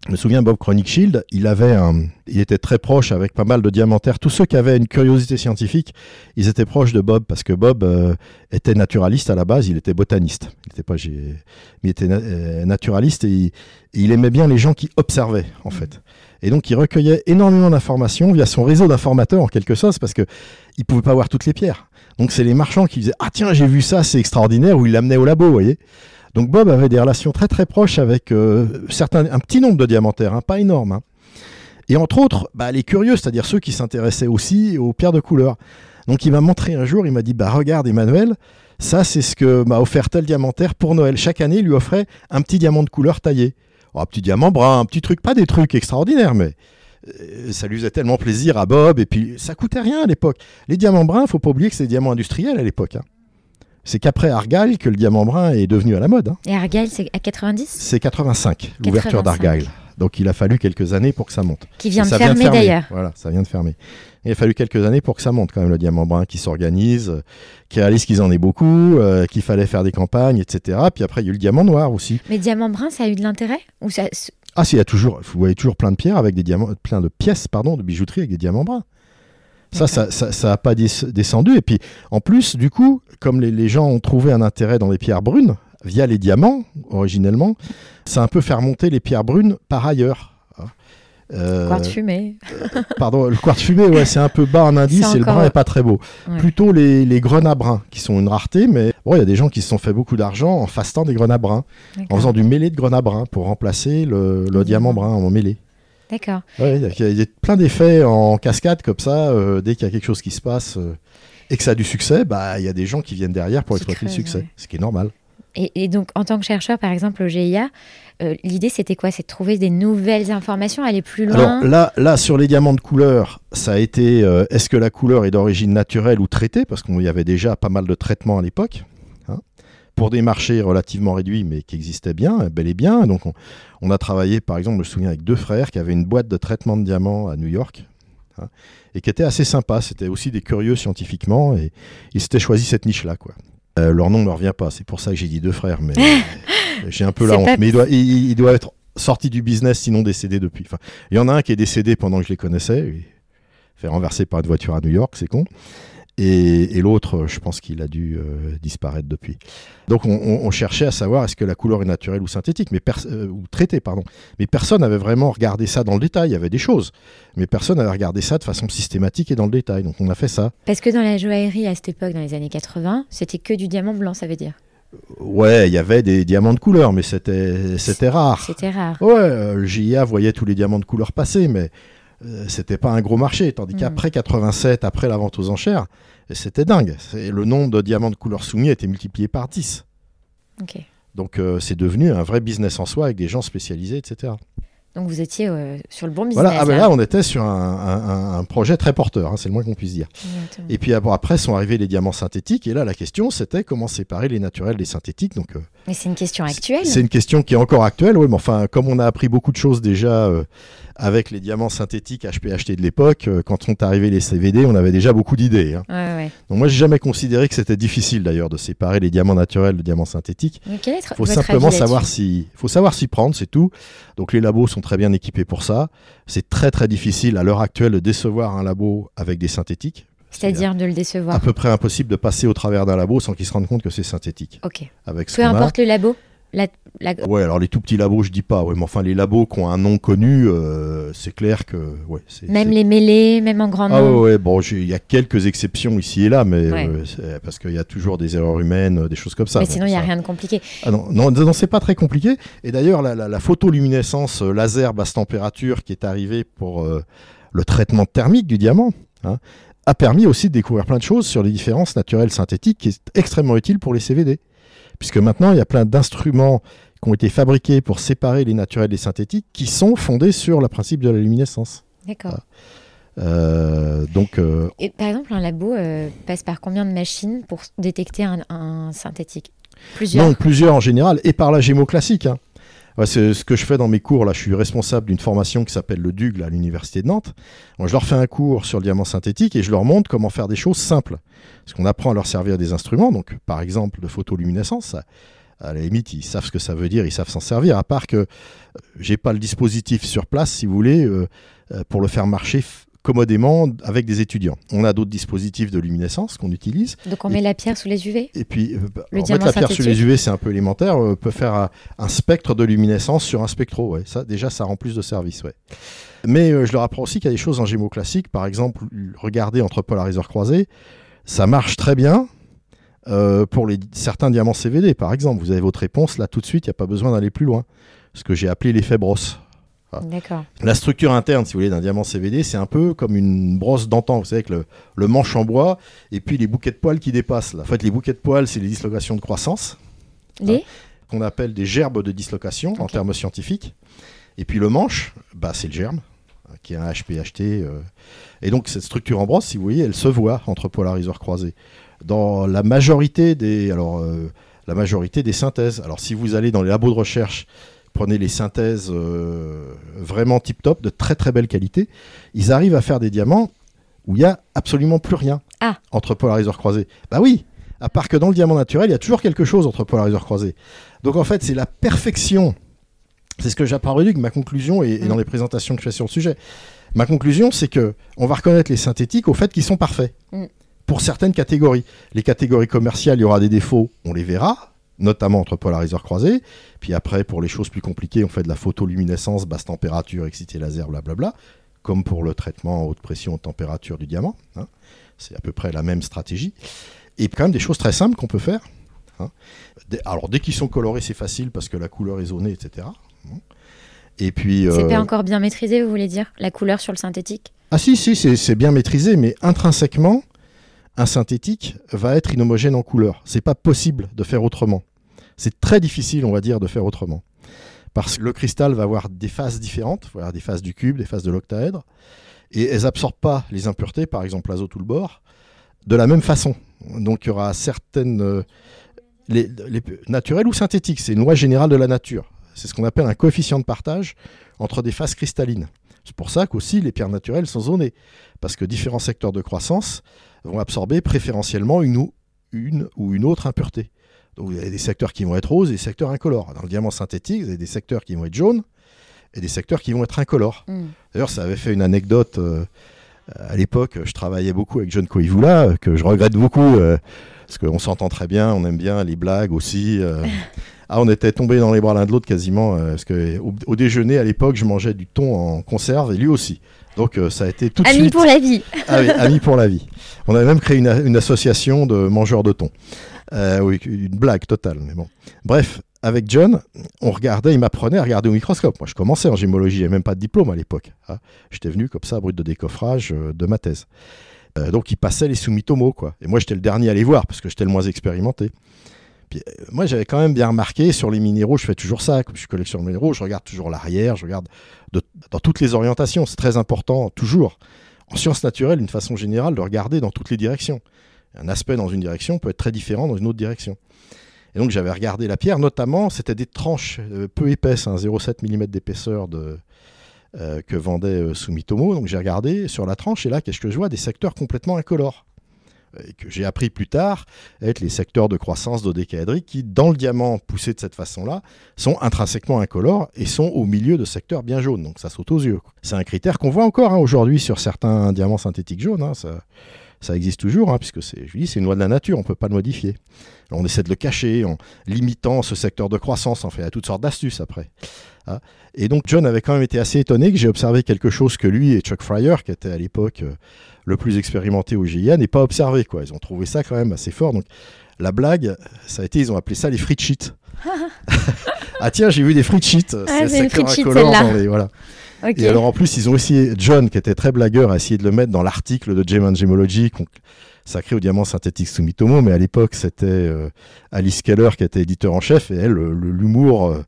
je me souviens Bob Chronic Shield, il avait un, il était très proche avec pas mal de diamantaires. Tous ceux qui avaient une curiosité scientifique, ils étaient proches de Bob parce que Bob euh, était naturaliste à la base. Il était botaniste. Il était pas, mais il était na- euh, naturaliste et il, et il aimait bien les gens qui observaient en fait. Et donc il recueillait énormément d'informations via son réseau d'informateurs en quelque sorte parce que il pouvait pas voir toutes les pierres. Donc c'est les marchands qui disaient ah tiens j'ai vu ça c'est extraordinaire ou ils l'amenaient au labo vous voyez. Donc Bob avait des relations très très proches avec euh, un petit nombre de diamantaires hein, pas énorme. hein. Et entre autres bah, les curieux c'est-à-dire ceux qui s'intéressaient aussi aux pierres de couleur. Donc il m'a montré un jour il m'a dit bah regarde Emmanuel ça c'est ce que m'a offert tel diamantaire pour Noël. Chaque année il lui offrait un petit diamant de couleur taillé. Oh, un petit diamant brun, un petit truc, pas des trucs extraordinaires, mais euh, ça lui faisait tellement plaisir à Bob, et puis ça coûtait rien à l'époque. Les diamants bruns, faut pas oublier que c'est des diamants industriels à l'époque. hein. C'est qu'après Argyle que le diamant brun est devenu à la mode. hein. Et Argyle, c'est à 90 C'est 85, l'ouverture 85. d'Argyle. Donc il a fallu quelques années pour que ça monte. Qui vient de ça fermer d'ailleurs. Voilà, ça vient de fermer. Il a fallu quelques années pour que ça monte quand même le diamant brun qui s'organise, euh, qui réalise qu'ils en aient beaucoup, euh, qu'il fallait faire des campagnes, etc. Puis après il y a eu le diamant noir aussi. Mais diamant brun, ça a eu de l'intérêt Ou ça... Ah si, il y a toujours, vous voyez toujours plein de pierres avec des diamants, plein de pièces, pardon, de bijouterie avec des diamants bruns. Ça, ça, ça, ça a pas des- descendu. Et puis, en plus, du coup, comme les, les gens ont trouvé un intérêt dans les pierres brunes via les diamants originellement, ça a un peu fait remonter les pierres brunes par ailleurs. Euh, Quartz fumé. pardon, le quartz fumé, ouais, c'est un peu bas en indice C'est et le brun est pas très beau. Ouais. Plutôt les, les grenats bruns, qui sont une rareté, mais bon, il y a des gens qui se sont fait beaucoup d'argent en fastant des grenats bruns, en faisant du mêlé de grenats bruns pour remplacer le, diamant brun en mêlé. D'accord. Ouais, il y a- il y, a plein d'effets en cascade comme ça. euh, dès qu'il y a quelque chose qui se passe euh, et que ça a du succès, bah il y a des gens qui viennent derrière pour exploiter le succès, ouais. ce qui est normal. Et, et donc, en tant que chercheur, par exemple, au GIA, euh, l'idée, c'était quoi? C'est de trouver des nouvelles informations, aller plus loin? Alors là, là sur les diamants de couleur, ça a été euh, est-ce que la couleur est d'origine naturelle ou traitée? Parce qu'il y avait déjà pas mal de traitements à l'époque. hein, pour des marchés relativement réduits, mais qui existaient bien, bel et bien. Donc, on, on a travaillé, par exemple, je me souviens, avec deux frères qui avaient une boîte de traitement de diamants à New York, hein, et qui était assez sympa. C'était aussi des curieux scientifiquement, et ils s'étaient choisi cette niche-là, quoi. Euh, leur nom ne me revient pas, c'est pour ça que j'ai dit deux frères, mais j'ai un peu la honte. pas- Mais il doit, il, il doit être sorti du business, sinon décédé depuis. Enfin, il y en a un qui est décédé pendant que je les connaissais, fait renverser par une voiture à New York, c'est con. Et, et l'autre, je pense qu'il a dû euh, disparaître depuis. Donc on, on- on cherchait à savoir est-ce que la couleur est naturelle ou synthétique, mais euh, ou traitée, pardon. Mais personne n'avait vraiment regardé ça dans le détail. Il y avait des choses, mais personne n'avait regardé ça de façon systématique et dans le détail. Donc on a fait ça. Parce que dans la joaillerie, à cette époque, dans les années 80, c'était que du diamant blanc, ça veut dire. Ouais, il y avait des diamants de couleur, mais c'était c'était rare. C'était rare. Ouais, euh, le JIA voyait tous les diamants de couleur passer, mais euh, c'était pas un gros marché. Tandis Mm. qu'après 87, après la vente aux enchères, c'était dingue. Le nombre de diamants de couleur soumis a été multiplié par 10. Ok. Donc euh, c'est devenu un vrai business en soi avec des gens spécialisés, etc. Donc vous étiez euh, sur le bon business. Voilà, ah ben là. on était sur un, un- un projet très porteur, hein, c'est le moins qu'on puisse dire. Exactement. Et puis après sont arrivés les diamants synthétiques, et là la question c'était comment séparer les naturels des synthétiques. Donc euh, Mais c'est une question actuelle. C'est une question qui est encore actuelle, oui, mais enfin, comme on a appris beaucoup de choses déjà avec les diamants synthétiques HPHT de l'époque, euh, quand sont arrivés les CVD, on avait déjà beaucoup d'idées. hein. Ouais, ouais. Donc moi, j'ai jamais considéré que c'était difficile d'ailleurs de séparer les diamants naturels des diamants synthétiques. Il faut simplement savoir là-dessus si, faut savoir s'y prendre, c'est tout. Donc les labos sont très bien équipés pour ça. C'est très très difficile à l'heure actuelle de décevoir un labo avec des synthétiques. C'est-à-dire de le à décevoir. peu près impossible de passer au travers d'un labo sans qu'ils se rendent compte que c'est synthétique. Ok. Avec Peu a. importe le labo. La, la- Ouais, alors les tout petits labos, je dis pas. Ouais, mais enfin les labos qui ont un nom connu, euh, c'est clair que ouais. Même les mêlés, même en grand Ah nombre. ouais, ouais, bon, il y a quelques exceptions ici et là, mais Ouais. euh, parce qu'il y a toujours des erreurs humaines, euh, des choses comme ça. Mais sinon, il n'y a ça- rien de compliqué. Ah non, non, non, c'est pas très compliqué. Et d'ailleurs, la, photoluminescence laser basse température qui est arrivée pour euh, le traitement thermique du diamant, hein, a permis aussi de découvrir plein de choses sur les différences naturelles synthétiques qui est extrêmement utile pour les CVD. Puisque maintenant, il y a plein d'instruments qui ont été fabriqués pour séparer les naturels des synthétiques qui sont fondés sur le principe de la luminescence. D'accord. Euh, donc, euh, Et par exemple, un labo euh, passe par combien de machines pour détecter un, un synthétique? Plusieurs. non, plusieurs en général, et par la gémo classique. hein. C'est ce que je fais dans mes cours. Là, je suis responsable d'une formation qui s'appelle le DUG là, à l'Université de Nantes. Je leur fais un cours sur le diamant synthétique et je leur montre comment faire des choses simples. Parce qu'on apprend à leur servir des instruments, donc par exemple de photoluminescence. à la limite, ils savent ce que ça veut dire, ils savent s'en servir. À part que euh, j'ai pas le dispositif sur place, si vous voulez, euh, euh, pour le faire marcher commodément avec des étudiants. On a d'autres dispositifs de luminescence qu'on utilise. Donc on met la pierre sous les UV Et puis, euh, bah, Le la pierre sur les. UV, c'est un peu élémentaire. On peut faire un, un spectre de luminescence sur un spectro. Ouais. Ça, déjà, ça rend plus de service. Ouais. Mais euh, je leur apprends aussi qu'il y a des choses en gémeaux classiques. Par exemple, regarder entre polariseurs croisés. Ça marche très bien euh, pour les, certains diamants CVD. Par exemple, vous avez votre réponse là tout de suite. Il n'y a pas besoin d'aller plus loin. Ce que j'ai appelé l'effet brosse. La structure interne, si vous voulez, d'un diamant CVD, c'est un peu comme une brosse d'antan, vous savez, avec le, le manche en bois et puis les bouquets de poils qui dépassent. Là. En fait, les bouquets de poils, c'est les dislocations de croissance, Les qu'on appelle des gerbes de dislocation en termes scientifiques. Et puis le manche, bah, c'est le germe, hein, qui est un HPHT. euh. Et donc, cette structure en brosse, si vous voyez, elle se voit entre polariseurs croisés. Dans la majorité des, alors, euh, la majorité des synthèses. Alors, si vous allez dans les labos de recherche, prenez les synthèses euh, vraiment tip-top, de très très belle qualité, ils arrivent à faire des diamants où il n'y a absolument plus rien Ah. entre polariseurs croisés. Bah oui, à part que dans le diamant naturel, il y a toujours quelque chose entre polariseurs croisés. Donc en fait, c'est la perfection. C'est ce que j'apprends à ma conclusion et, et dans Mm. les présentations que je fais sur le sujet. Ma conclusion, c'est que on va reconnaître les synthétiques au fait qu'ils sont parfaits. Mm. Pour certaines catégories. Les catégories commerciales, il y aura des défauts, on les verra, notamment entre polariseurs croisés. Puis après, pour les choses plus compliquées, on fait de la photoluminescence, basse température, excité laser, blablabla, comme pour le traitement à haute pression, haute température du diamant. hein. C'est à peu près la même stratégie. Et quand même des choses très simples qu'on peut faire. hein. Alors, dès qu'ils sont colorés, c'est facile parce que la couleur est zonée, etc. Bon. Et puis. C'est euh, pas encore bien maîtrisé, vous voulez dire La couleur sur le synthétique? Ah si, si, c'est c'est bien maîtrisé, mais intrinsèquement, un synthétique va être inhomogène en couleur. C'est pas possible de faire autrement. C'est très difficile, on va dire, de faire autrement. Parce que le cristal va avoir des phases différentes, des phases du cube, des phases de l'octaèdre, et elles absorbent pas les impuretés, par exemple l'azote ou le bore, de la même façon. Donc il y aura certaines... euh, les, les- naturelles ou synthétiques, c'est une loi générale de la nature. C'est ce qu'on appelle un coefficient de partage entre des phases cristallines. C'est pour ça qu'aussi les pierres naturelles sont zonées, parce que différents secteurs de croissance vont absorber préférentiellement une, ou une autre impureté. Donc vous avez des secteurs qui vont être roses et des secteurs incolores. Dans le diamant synthétique, vous avez des secteurs qui vont être jaunes et des secteurs qui vont être incolores. Hmm. D'ailleurs, ça avait fait une anecdote euh, à l'époque. Je travaillais beaucoup avec John Coivula, euh, que je regrette beaucoup, euh, parce qu'on s'entend très bien, on aime bien les blagues aussi. euh. Ah, on était tombés dans les bras l'un de l'autre quasiment, parce que au, au déjeuner à l'époque, je mangeais du thon en conserve et lui aussi. Donc euh, ça a été tout de Amis suite. pour la vie Ah oui, amis pour la vie. On avait même créé une, une association de mangeurs de thon. Euh, oui, une blague totale, mais bon. Bref, avec John, on regardait, il m'apprenait à regarder au microscope. Moi, je commençais en gémologie, j'avais même pas de diplôme à l'époque. hein. J'étais venu comme ça, brut de décoffrage euh, de ma thèse. Donc, il passait les soumitomos, quoi. Et moi, j'étais le dernier à les voir parce que j'étais le moins expérimenté. Euh, moi, j'avais quand même bien remarqué sur les minéraux, je fais toujours ça, comme je collectionne les minéraux, je regarde toujours l'arrière, je regarde de- dans toutes les orientations. C'est très important, toujours en sciences naturelles, d'une façon générale, de regarder dans toutes les directions. Un aspect dans une direction peut être très différent dans une autre direction. Et donc j'avais regardé la pierre, notamment, c'était des tranches euh, peu épaisses, hein, 0,7 mm d'épaisseur de, euh, que vendait Sumitomo. Donc j'ai regardé sur la tranche, et là, qu'est-ce que je vois? Des secteurs complètement incolores. Et que j'ai appris plus tard être les secteurs de croissance dodécaédrique qui, dans le diamant poussé de cette façon-là, sont intrinsèquement incolores et sont au milieu de secteurs bien jaunes. Donc ça saute aux yeux. C'est un critère qu'on voit encore hein, aujourd'hui sur certains diamants synthétiques jaunes. hein, ça, existe toujours, hein, puisque c'est, je dis, c'est une loi de la nature, on ne peut pas le modifier. On essaie de le cacher en limitant ce secteur de croissance, en fait, a toutes sortes d'astuces après. Et donc John avait quand même été assez étonné que j'ai observé quelque chose que lui et Chuck Fryer, qui était à l'époque euh, le plus expérimenté au GIA, n'aient pas observé. Quoi. Ils ont trouvé ça quand même assez fort. Donc la blague, ça a été, ils ont appelé ça les frites sheets. ah tiens, j'ai vu des frites sheets. Ah, c'est celle-là. dans les- voilà. Et alors en plus, ils ont essayé, John, qui était très blagueur, a essayé de le mettre dans l'article de Gem Gemology sacré au diamant synthétique Sumitomo, mais à l'époque, c'était euh, Alice Keller qui était éditeur en chef, et elle, le- le- l'humour euh,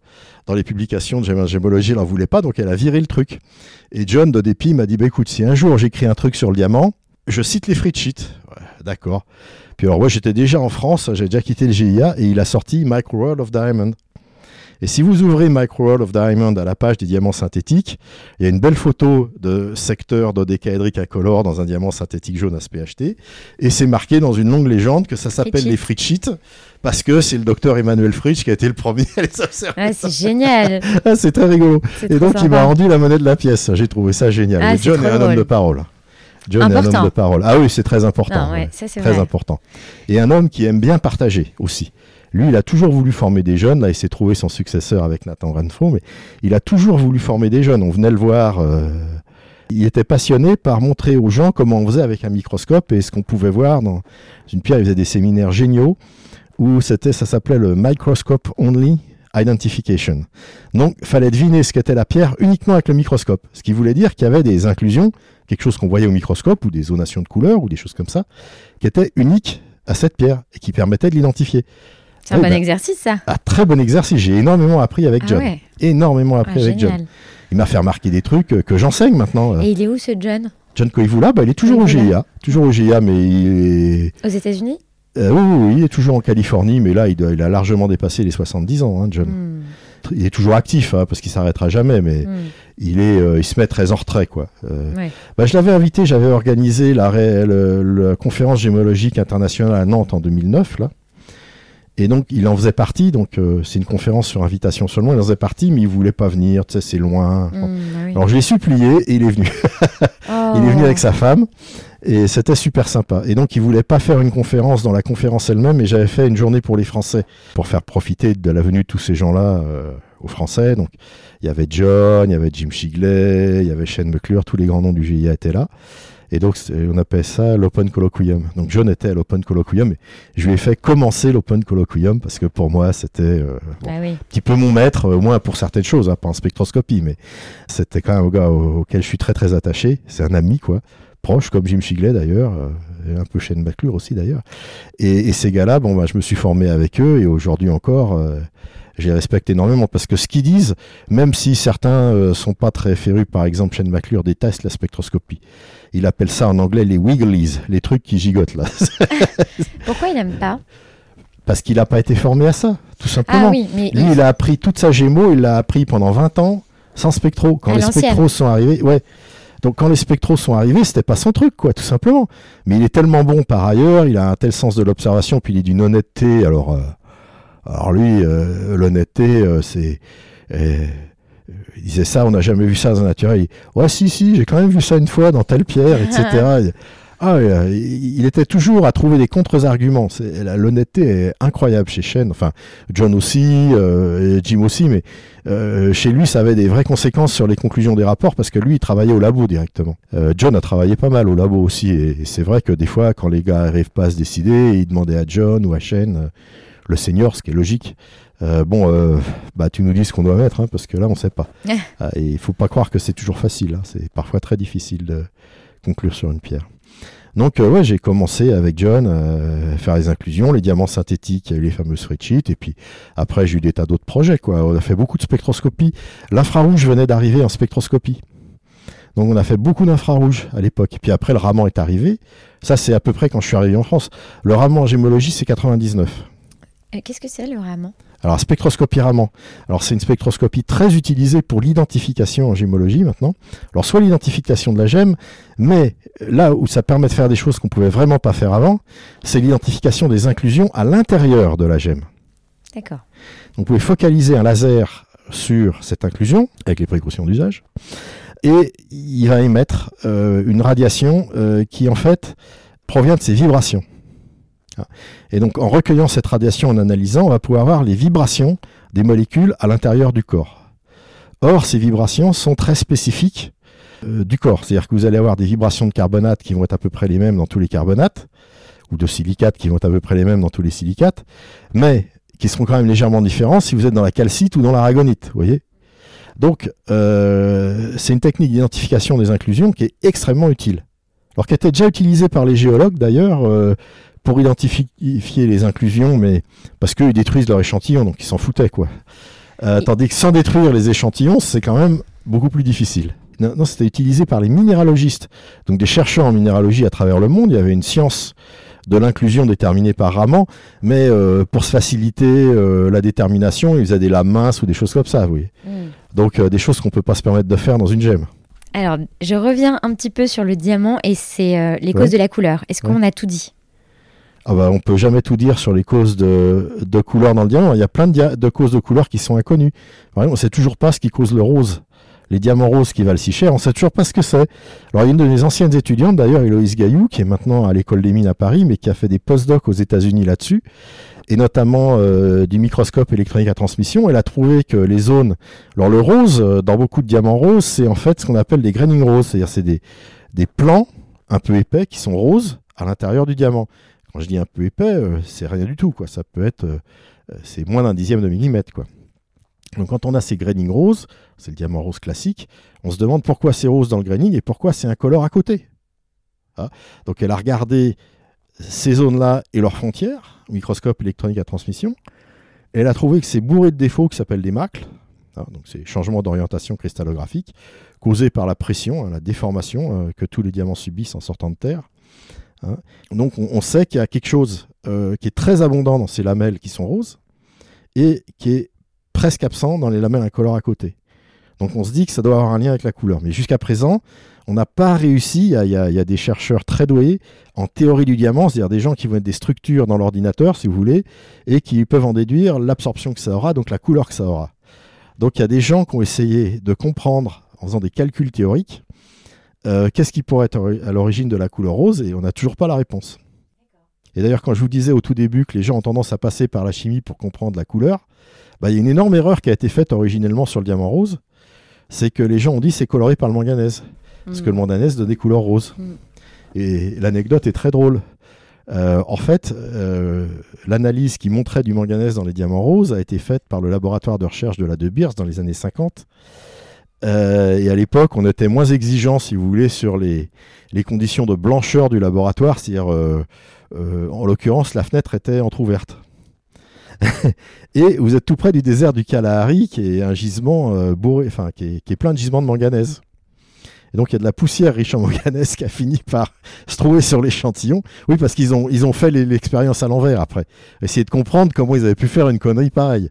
dans les publications de Gem and Gemology, elle n'en voulait pas, donc elle a viré le truc. Et John, de dépit, m'a dit, bah, écoute, si un jour j'écris un truc sur le diamant, je cite les free sheets. Ouais, D'accord. Puis alors, moi, j'étais déjà en France, j'ai déjà quitté le GIA, et il a sorti Micro World of Diamond. Et si vous ouvrez Micro World of Diamond à la page des diamants synthétiques, il y a une belle photo de secteur dodécaédrique incolore dans un diamant synthétique jaune SPHT. Et c'est marqué dans une longue légende que ça s'appelle les Fritschit parce que c'est le docteur Emmanuel Fritsch qui a été le premier à les observer. Ah, c'est génial. Ah, c'est très rigolo. Et donc, il m'a rendu la monnaie de la pièce. J'ai trouvé ça génial. Ah, John est un homme de parole. John est un Important. homme de parole. Ah oui, c'est très important. Non, ouais, ouais. ça c'est Très vrai. important. Et un homme qui aime bien partager aussi. Lui, il a toujours voulu former des jeunes. Là, il s'est trouvé son successeur avec Nathan Renfro, mais il a toujours voulu former des jeunes. On venait le voir. euh, Il était passionné par montrer aux gens comment on faisait avec un microscope et ce qu'on pouvait voir dans une pierre. Il faisait des séminaires géniaux où ça s'appelait le Microscope Only Identification. Donc, fallait deviner ce qu'était la pierre uniquement avec le microscope. Ce qui voulait dire qu'il y avait des inclusions, quelque chose qu'on voyait au microscope ou des zonations de couleurs ou des choses comme ça, qui étaient uniques à cette pierre et qui permettaient de l'identifier. C'est un Ouais, bon bah, exercice ça. Un très bon exercice. J'ai énormément appris avec Ah John. ouais. Énormément Ah, appris avec John. Il m'a fait remarquer des trucs euh, que j'enseigne maintenant. Et il est où ce John? John Koivula, bah, il est toujours au Koivula. GIA. Toujours au GIA, mais il est... Aux États-Unis? Euh, oui, oui, oui, il est toujours en Californie, mais là, il, doit- il a largement dépassé les 70 ans, hein, John. Hmm, Il est toujours actif, hein, parce qu'il s'arrêtera jamais, mais hmm, il, est, euh, il se met très en retrait, quoi. Euh, ouais. bah, je l'avais invité, j'avais organisé la conférence gémologique internationale à Nantes en 2009, là. Et donc, il en faisait partie, donc euh, c'est une conférence sur invitation seulement, il en faisait partie, mais il voulait pas venir, tu sais, c'est loin. Hmm, ah oui. Alors, je l'ai supplié et il est venu. Oh. Il est venu avec sa femme et c'était super sympa. Et donc il voulait pas faire une conférence dans la conférence elle-même, mais j'avais fait une journée pour les Français pour faire profiter de la venue de tous ces gens-là euh, aux Français. Donc il y avait John, il y avait Jim Shigley, il y avait Shane McClure, tous les grands noms du GIA étaient là. Et donc on appelait ça l'Open Colloquium. Donc John était à l'Open Colloquium et je lui ai fait commencer l'Open Colloquium parce que pour moi c'était euh, bon, oui. un petit peu mon maître, au moins pour certaines choses, hein, pas en spectroscopie, mais c'était quand même un gars au- auquel je suis très très attaché. C'est un ami, quoi, proche, comme Jim Shigley d'ailleurs, euh, et un peu Shane McClure aussi d'ailleurs. Et, et ces gars-là, bon, bah, je me suis formé avec eux, et aujourd'hui encore, euh, je les respecte énormément, parce que ce qu'ils disent, même si certains euh, sont pas très férus, par exemple Shane McClure déteste la spectroscopie. Il appelle ça en anglais les wigglies, les trucs qui gigotent là. Pourquoi il n'aime pas? Parce qu'il n'a pas été formé à ça, tout simplement. Ah oui, mais Lui, il a appris toute sa Gémeaux, il l'a appris pendant 20 ans sans spectro. Quand À les spectros sont arrivés, ouais. Donc quand les spectros sont arrivés, c'était pas son truc, quoi, tout simplement. Mais il est tellement bon par ailleurs, il a un tel sens de l'observation, puis il est d'une honnêteté. Alors, euh, alors lui, euh, l'honnêteté, euh, c'est. euh, il disait ça, on n'a jamais vu ça dans un naturel. Il ouais, si, si, j'ai quand même vu ça une fois dans telle pierre, etc. Ah, il était toujours à trouver des contre-arguments. L'honnêteté est incroyable chez Shen. Enfin, John aussi, euh, et Jim aussi, mais euh, chez lui, ça avait des vraies conséquences sur les conclusions des rapports parce que lui, il travaillait au labo directement. Euh, John a travaillé pas mal au labo aussi, et, et c'est vrai que des fois, quand les gars n'arrivent pas à se décider, ils demandaient à John ou à Shen, euh, le senior, ce qui est logique. euh, bon, euh, bah tu nous dis ce qu'on doit mettre, hein, parce que là, on sait pas. Ah, et il faut pas croire que c'est toujours facile. hein. C'est parfois très difficile de conclure sur une pierre. Donc euh, ouais, j'ai commencé avec John euh, à faire les inclusions, les diamants synthétiques, il les fameuses spreadsheets, et puis après j'ai eu des tas d'autres projets. Quoi. On a fait beaucoup de spectroscopie. L'infrarouge venait d'arriver en spectroscopie. Donc on a fait beaucoup d'infrarouge à l'époque. Puis après le Raman est arrivé. Ça c'est à peu près quand je suis arrivé en France. Le Raman en gémologie c'est 99. Euh, Qu'est-ce que c'est le Raman Alors, spectroscopie Raman. Alors, c'est une spectroscopie très utilisée pour l'identification en gémologie maintenant. Alors, soit l'identification de la gemme, mais là où ça permet de faire des choses qu'on pouvait vraiment pas faire avant, c'est l'identification des inclusions à l'intérieur de la gemme. D'accord. Donc, vous pouvez focaliser un laser sur cette inclusion avec les précautions d'usage et il va émettre euh, une radiation euh, qui en fait provient de ces vibrations. Ah. Et donc en recueillant cette radiation, en analysant, on va pouvoir voir les vibrations des molécules à l'intérieur du corps. Or, ces vibrations sont très spécifiques euh, du corps. C'est-à-dire que vous allez avoir des vibrations de carbonate qui vont être à peu près les mêmes dans tous les carbonates, ou de silicate qui vont être à peu près les mêmes dans tous les silicates, mais qui seront quand même légèrement différents si vous êtes dans la calcite ou dans l'aragonite, vous voyez? Donc, euh, c'est une technique d'identification des inclusions qui est extrêmement utile. Alors, qui était déjà utilisée par les géologues d'ailleurs euh, pour identifier les inclusions, mais parce qu'ils détruisent leur échantillon, donc ils s'en foutaient quoi. Euh, tandis que sans détruire les échantillons, c'est quand même beaucoup plus difficile. Non, non c'était utilisé par les minéralogistes, donc des chercheurs en minéralogie à travers le monde. Il y avait une science de l'inclusion déterminée par Raman, mais euh, pour se faciliter euh, la détermination, ils faisaient des lames minces ou des choses comme ça, oui. Mm. Donc des choses qu'on ne peut pas se permettre de faire dans une gemme. Alors, je reviens un petit peu sur le diamant et c'est les causes de la couleur. Est-ce qu'on a tout dit? Ah bah, on peut jamais tout dire sur les causes de, de couleur dans le diamant. Il y a plein de, causes de couleur qui sont inconnues. on ne sait toujours pas ce qui cause le rose. Les diamants roses qui valent si cher, on ne sait toujours pas ce que c'est. Alors, une de mes anciennes étudiantes, d'ailleurs, Héloïse Gaillou, qui est maintenant à l'école des mines à Paris, mais qui a fait des post-docs aux États-Unis là-dessus, et notamment euh, du microscope électronique à transmission. Elle a trouvé que les zones. Alors, le rose, euh, dans beaucoup de diamants roses, c'est en fait ce qu'on appelle des graining roses, c'est-à-dire c'est des, des plans un peu épais qui sont roses à l'intérieur du diamant. Quand je dis un peu épais, euh, c'est rien du tout. Quoi. Ça peut être, euh, euh, c'est moins d'un dixième de millimètre. Quoi. Donc quand on a ces graining roses, c'est le diamant rose classique, on se demande pourquoi c'est rose dans le graining et pourquoi c'est incolore à côté. Ah. Donc elle a regardé ces zones-là et leurs frontières, microscope électronique à transmission. Elle a trouvé que c'est bourré de défauts qui s'appellent des macles. Ah, donc c'est changements d'orientation cristallographique causés par la pression, hein, la déformation que tous les diamants subissent en sortant de terre. Hein. Donc on, sait qu'il y a quelque chose euh, qui est très abondant dans ces lamelles qui sont roses et qui est presque absent dans les lamelles incolores à côté. Donc on se dit que ça doit avoir un lien avec la couleur. Mais jusqu'à présent, on n'a pas réussi, il y, a, des chercheurs très doués en théorie du diamant, c'est-à-dire des gens qui vont être des structures dans l'ordinateur, si vous voulez, et qui peuvent en déduire l'absorption que ça aura, donc la couleur que ça aura. Donc il y a des gens qui ont essayé de comprendre en faisant des calculs théoriques euh, qu'est-ce qui pourrait être à l'origine de la couleur rose Et on n'a toujours pas la réponse. Et d'ailleurs, quand je vous disais au tout début que les gens ont tendance à passer par la chimie pour comprendre la couleur, bah, il y a une énorme erreur qui a été faite originellement sur le diamant rose. C'est que les gens ont dit c'est coloré par le manganèse. Parce que le mm. manganèse donne des couleurs roses. Mm. Et l'anecdote est très drôle. Euh, en fait, euh, l'analyse qui montrait du manganèse dans les diamants roses a été faite par le laboratoire de recherche de la De Beers dans les années 50. Euh, et à l'époque, on était moins exigeant, si vous voulez, sur les, conditions de blancheur du laboratoire. C'est-à-dire, euh, euh, en l'occurrence, la fenêtre était entr'ouverte. et vous êtes tout près du désert du Kalahari, qui est un gisement bourré, enfin, qui est, plein de gisements de manganèse. Et donc il y a de la poussière riche en manganèse qui a fini par se trouver sur l'échantillon. Oui, parce qu'ils ont, ils ont fait l'expérience à l'envers après. Essayer de comprendre comment ils avaient pu faire une connerie pareille.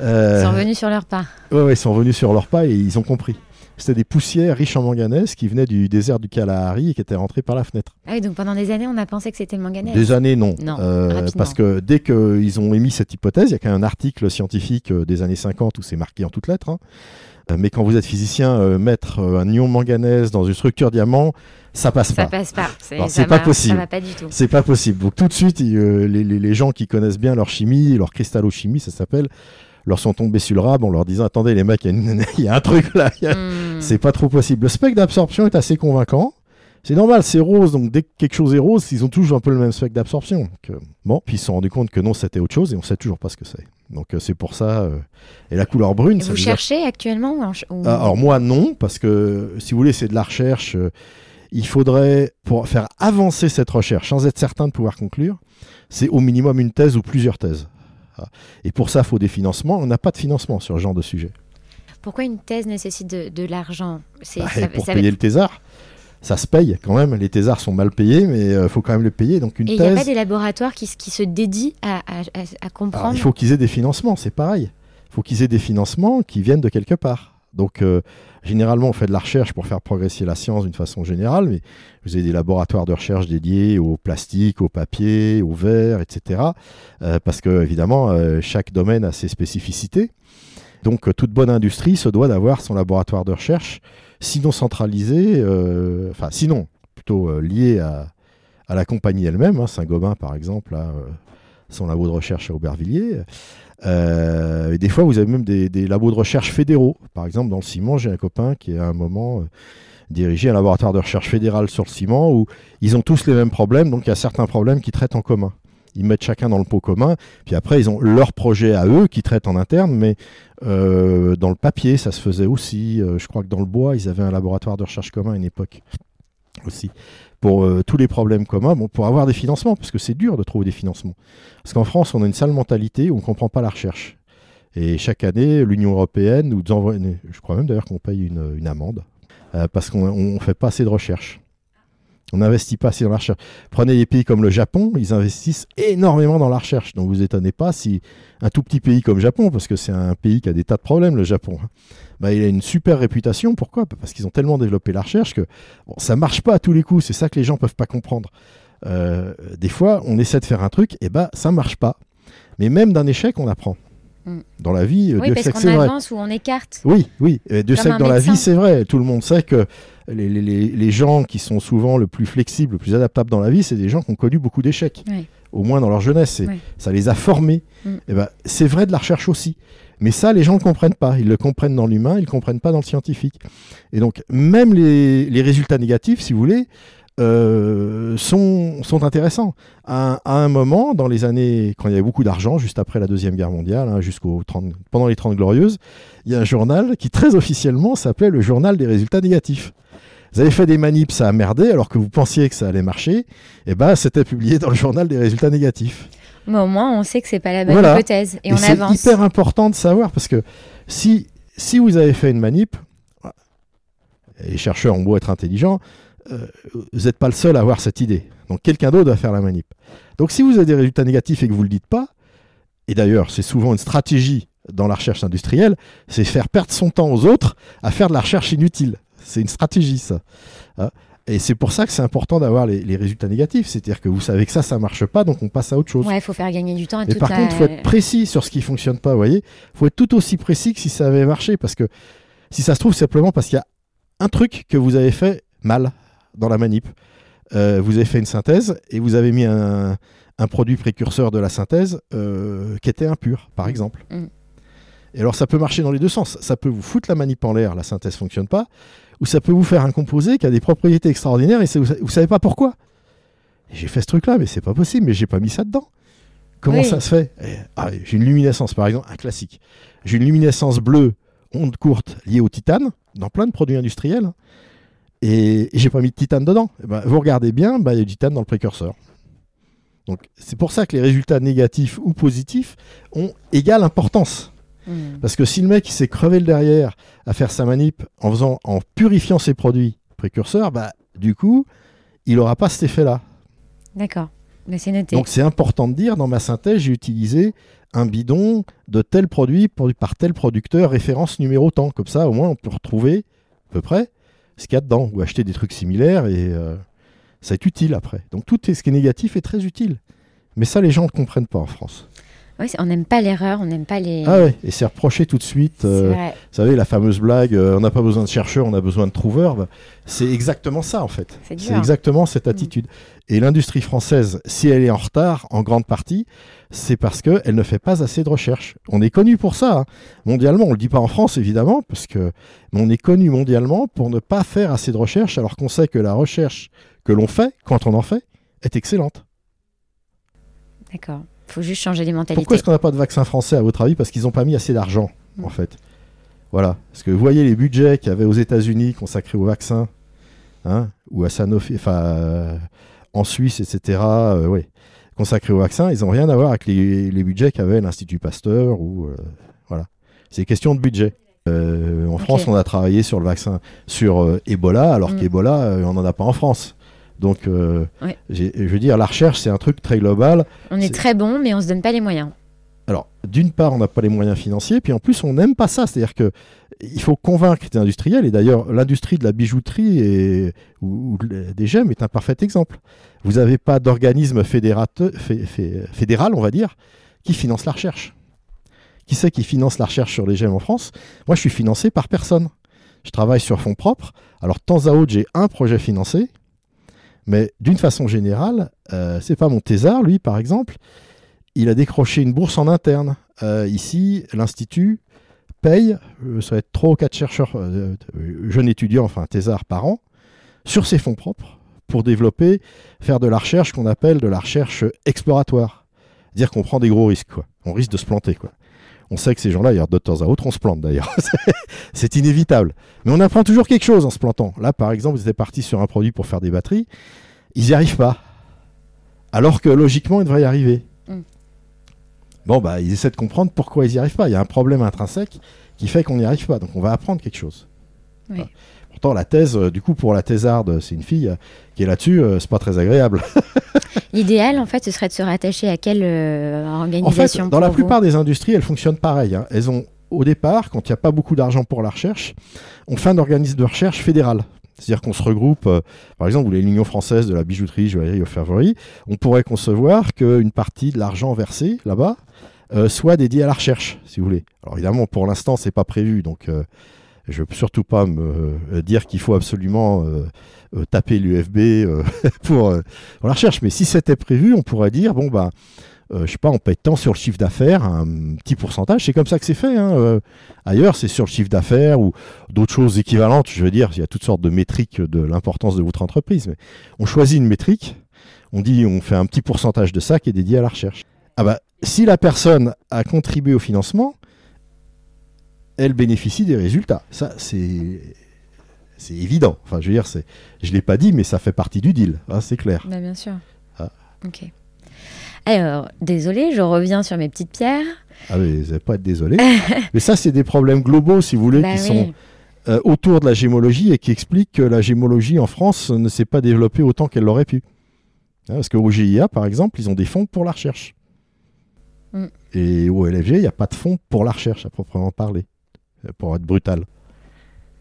Euh, ils sont revenus sur leur pas. Oui, ouais, ils sont revenus sur leur pas et ils ont compris. C'était des poussières riches en manganèse qui venaient du désert du Kalahari et qui étaient rentrées par la fenêtre. Ah oui, donc pendant des années, on a pensé que c'était le manganèse. Des années, non. Euh, parce que dès qu'ils ont émis cette hypothèse, il y a qu'un un article scientifique euh, des années 50 où c'est marqué en toutes lettres. Hein. Mais quand vous êtes physicien, mettre un ion manganèse dans une structure diamant, ça passe pas. Ça passe pas. C'est pas possible. Ça va pas du tout. C'est pas possible. Donc tout de suite, les, les, les, gens qui connaissent bien leur chimie, leur cristallochimie, ça s'appelle, leur sont tombés sur le rab en leur disant attendez les mecs, il y, a un truc là, hmm. c'est pas trop possible. Le spectre d'absorption est assez convaincant. C'est normal, c'est rose, donc dès que quelque chose est rose, ils ont toujours un peu le même spectre d'absorption. Euh, bon, puis ils se sont rendus compte que non, c'était autre chose et on sait toujours pas ce que c'est. Donc euh, c'est pour ça. Euh, et la couleur brune. vous cherchez actuellement ah, Alors moi non, parce que si vous voulez, c'est de la recherche. il faudrait, pour faire avancer cette recherche, sans être certain de pouvoir conclure, c'est au minimum une thèse ou plusieurs thèses. Et pour ça, il faut des financements. On n'a pas de financement sur ce genre de sujet. Pourquoi une thèse nécessite de, l'argent? Bah, Pour payer le thésard. Ça se paye quand même. Les thésards sont mal payés, mais il euh, faut quand même le payer. Donc une Et il n'y a pas des laboratoires qui, se dédient à, comprendre Il faut qu'ils aient des financements, c'est pareil. Il faut qu'ils aient des financements qui viennent de quelque part. Donc, euh, généralement, on fait de la recherche pour faire progresser la science d'une façon générale, mais vous avez des laboratoires de recherche dédiés au plastique, au papier, au verre, etc. Euh, parce que, évidemment, chaque domaine a ses spécificités. Donc, toute bonne industrie se doit d'avoir son laboratoire de recherche, sinon centralisé, enfin, sinon plutôt lié à, la compagnie elle-même. Hein. Saint-Gobain, par exemple, a son labo de recherche à Aubervilliers. Euh, et des fois, vous avez même des, labos de recherche fédéraux. Par exemple, dans le ciment, j'ai un copain qui à un moment euh, dirigé un laboratoire de recherche fédéral sur le ciment où ils ont tous les mêmes problèmes, donc il y a certains problèmes qui traitent en commun. Ils mettent chacun dans le pot commun, puis après ils ont leur projet à eux qui traitent en interne, mais euh, dans le papier ça se faisait aussi. Euh, je crois que dans le bois ils avaient un laboratoire de recherche commun à une époque aussi pour euh, tous les problèmes communs, bon, pour avoir des financements, parce que c'est dur de trouver des financements. Parce qu'en France, on a une sale mentalité où on ne comprend pas la recherche. Et chaque année, l'Union européenne nous envoie, je crois même d'ailleurs qu'on paye une, amende, parce qu'on ne fait pas assez de recherche. On n'investit pas assez dans la recherche. Prenez des pays comme le Japon, ils investissent énormément dans la recherche. Donc vous étonnez pas si un tout petit pays comme le Japon, parce que c'est un pays qui a des tas de problèmes, le Japon, hein, bah, il a une super réputation. Pourquoi? Parce qu'ils ont tellement développé la recherche que bon, ça marche pas à tous les coups. C'est ça que les gens peuvent pas comprendre. Euh, des fois, on essaie de faire un truc, et bah ça marche pas. Mais même d'un échec, on apprend. Mm. Dans la vie, oui, Dieu parce qu'on avance ou on écarte. Oui, oui. Dieu sait que dans la vie, c'est vrai. Tout le monde sait que les, gens qui sont souvent le plus flexibles, le plus adaptables dans la vie, c'est des gens qui ont connu beaucoup d'échecs, au moins dans leur jeunesse. Ça les a formés. Mm. Et eh ben, c'est vrai de la recherche aussi. Mais ça, les gens ne comprennent pas. Ils le comprennent dans l'humain, ils ne comprennent pas dans le scientifique. Et donc, même les, les résultats négatifs, si vous voulez, euh, sont, sont intéressants. À, un moment, dans les années, quand il y avait beaucoup d'argent, juste après la Deuxième Guerre mondiale, hein, pendant les 30 Glorieuses, il y a un journal qui très officiellement s'appelait le journal des résultats négatifs. Vous avez fait des manips, ça a merdé, alors que vous pensiez que ça allait marcher, et eh ben c'était publié dans le journal des résultats négatifs. Mais au moins, on sait que c'est pas la bonne hypothèse et, on avance. C'est hyper important de savoir parce que si, si vous avez fait une manip, les chercheurs ont beau être intelligents, euh, vous n'êtes pas le seul à avoir cette idée. Donc quelqu'un d'autre va faire la manip. Donc si vous avez des résultats négatifs et que vous ne le dites pas, et d'ailleurs c'est souvent une stratégie dans la recherche industrielle, c'est faire perdre son temps aux autres à faire de la recherche inutile. C'est une stratégie ça. Hein? et c'est pour ça que c'est important d'avoir les, résultats négatifs. C'est-à-dire que vous savez que ça, ça marche pas, donc on passe à autre chose. Ouais, il faut faire gagner du temps. Et, par contre, il faut être précis sur ce qui fonctionne pas. Vous voyez, il faut être tout aussi précis que si ça avait marché, parce que si ça se trouve simplement parce qu'il y a un truc que vous avez fait mal dans la manip. Euh, vous avez fait une synthèse et vous avez mis un, produit précurseur de la synthèse euh, qui était impur, par exemple. Mm. Et alors ça peut marcher dans les deux sens. Ça peut vous foutre la manip en l'air, la synthèse fonctionne pas, ou ça peut vous faire un composé qui a des propriétés extraordinaires et vous, vous savez pas pourquoi. J'ai fait ce truc-là, mais c'est pas possible, mais j'ai pas mis ça dedans. Comment ça se fait? Eh, ah, J'ai une luminescence, par exemple, un classique. J'ai une luminescence bleue, onde courte, liée au titane, dans plein de produits industriels. Et, j'ai pas mis de titane dedans. Eh ben, vous regardez bien, bah, il y a du titane dans le précurseur. Donc c'est pour ça que les résultats négatifs ou positifs ont égale importance. Hmm. Parce que si le mec s'est crevé le derrière à faire sa manip en faisant, en purifiant ses produits précurseurs, bah du coup, il n'aura pas cet effet-là. D'accord. Mais c'est noté. Donc c'est important de dire, dans ma synthèse, j'ai utilisé un bidon de tel produit produit par tel producteur, référence numéro tant. Comme ça, au moins, on peut retrouver à peu près ce qu'il y a dedans, ou acheter des trucs similaires, et euh, ça est utile après. Donc tout ce qui est négatif est très utile. Mais ça, les gens ne comprennent pas en France. Oui, on n'aime pas l'erreur, on n'aime pas les. Ah ouais, et c'est reproché tout de suite. Euh, vous savez, la fameuse blague, euh, on n'a pas besoin de chercheurs, on a besoin de trouveurs. Bah, c'est exactement ça en fait. C'est exactement cette mm. attitude. Et l'industrie française, si elle est en retard, en grande partie, c'est parce qu'elle ne fait pas assez de recherche. On est connu pour ça, hein. mondialement. On ne le dit pas en France évidemment, parce que mais on est connu mondialement pour ne pas faire assez de recherche, alors qu'on sait que la recherche que l'on fait, quand on en fait, est excellente. D'accord. Il faut juste changer les mentalités. Pourquoi est-ce qu'on n'a pas de vaccin français, à votre avis Parce qu'ils n'ont pas mis assez d'argent, mm. en fait? Voilà. Parce que vous voyez les budgets qu'il y avait aux États-Unis consacrés au vaccin, hein, ou à Sanofi, enfin, euh, en Suisse, etc., euh, consacrés au vaccin, ils n'ont rien à voir avec les, budgets qu'avait l'Institut Pasteur, ou. Euh, voilà. C'est question de budget. en France, on a travaillé sur le vaccin sur Ebola, alors mm. qu'Ebola, on n'en a pas en France. Donc, euh, je veux dire, la recherche, c'est un truc très global. On est, très bon, mais on ne se donne pas les moyens. Alors, d'une part, on n'a pas les moyens financiers, puis en plus, on n'aime pas ça. C'est-à-dire que il faut convaincre les industriels, et d'ailleurs, l'industrie de la bijouterie et, ou, des gemmes est un parfait exemple. Vous n'avez pas d'organisme fédéral, on va dire, qui finance la recherche. Qui c'est qui finance la recherche sur les gemmes en France? Moi, je suis financé par personne. Je travaille sur fonds propres. Alors, de temps à autre, j'ai un projet financé, mais d'une façon générale, euh, c'est pas mon thésard, lui, par exemple. Il a décroché une bourse en interne. Euh, ici, l'Institut paye, euh, ça va être 3 ou 4 chercheurs, jeunes étudiants, enfin thésard par an, sur ses fonds propres pour développer, faire de la recherche qu'on appelle de la recherche exploratoire. Dire qu'on prend des gros risques, quoi. On risque de se planter, quoi. On sait que ces gens-là, il y a de temps à autre, on se plante d'ailleurs. c'est inévitable. Mais on apprend toujours quelque chose en se plantant. Là, par exemple, ils étaient partis sur un produit pour faire des batteries. Ils n'y arrivent pas. Alors que logiquement, ils devraient y arriver. Mm. Bon, bah, ils essaient de comprendre pourquoi ils n'y arrivent pas. Il y a un problème intrinsèque qui fait qu'on n'y arrive pas. Donc, on va apprendre quelque chose. Pourtant, la thèse, euh, du coup, pour la thésarde, c'est une fille euh, qui est là-dessus, euh, c'est pas très agréable. L'idéal, en fait, ce serait de se rattacher à quelle organisation En fait, dans la plupart des industries, elles fonctionnent pareil. Hein. Elles ont, au départ, quand il n'y a pas beaucoup d'argent pour la recherche, on fait un organisme de recherche fédéral. C'est-à-dire qu'on se regroupe, par exemple, vous l'Union française de la bijouterie, joaillerie, ferverie, on pourrait concevoir qu'une partie de l'argent versé là-bas soit dédiée à la recherche, si vous voulez. Alors évidemment, pour l'instant, c'est pas prévu, donc je veux surtout pas me euh, dire qu'il faut absolument euh, euh, taper l'UFB pour, la recherche, mais si c'était prévu, on pourrait dire bon bah je sais pas, on paye tant sur le chiffre d'affaires, un petit pourcentage, c'est comme ça que c'est fait. Hein, ailleurs, c'est sur le chiffre d'affaires ou d'autres choses équivalentes. Je veux dire, il y a toutes sortes de métriques de l'importance de votre entreprise. Mais on choisit une métrique, on dit on fait un petit pourcentage de ça qui est dédié à la recherche. Ah bah, si la personne a contribué au financement, elle bénéficie des résultats. Ça, c'est c'est évident. Enfin, je veux dire, c'est, je l'ai pas dit, mais ça fait partie du deal. Hein, c'est clair. Bah, bien sûr. Ah. Ok. Alors, désolé, je reviens sur mes petites pierres. Ah oui, vous n'allez pas être désolé. mais ça, c'est des problèmes globaux, si vous voulez, bah qui sont euh, autour de la gémologie et qui expliquent que la gémologie en France ne s'est pas développée autant qu'elle l'aurait pu. Hein, parce qu'au GIA, par exemple, ils ont des fonds pour la recherche. Mm. Et au LFG, il n'y a pas de fonds pour la recherche, à proprement parler pour être brutal.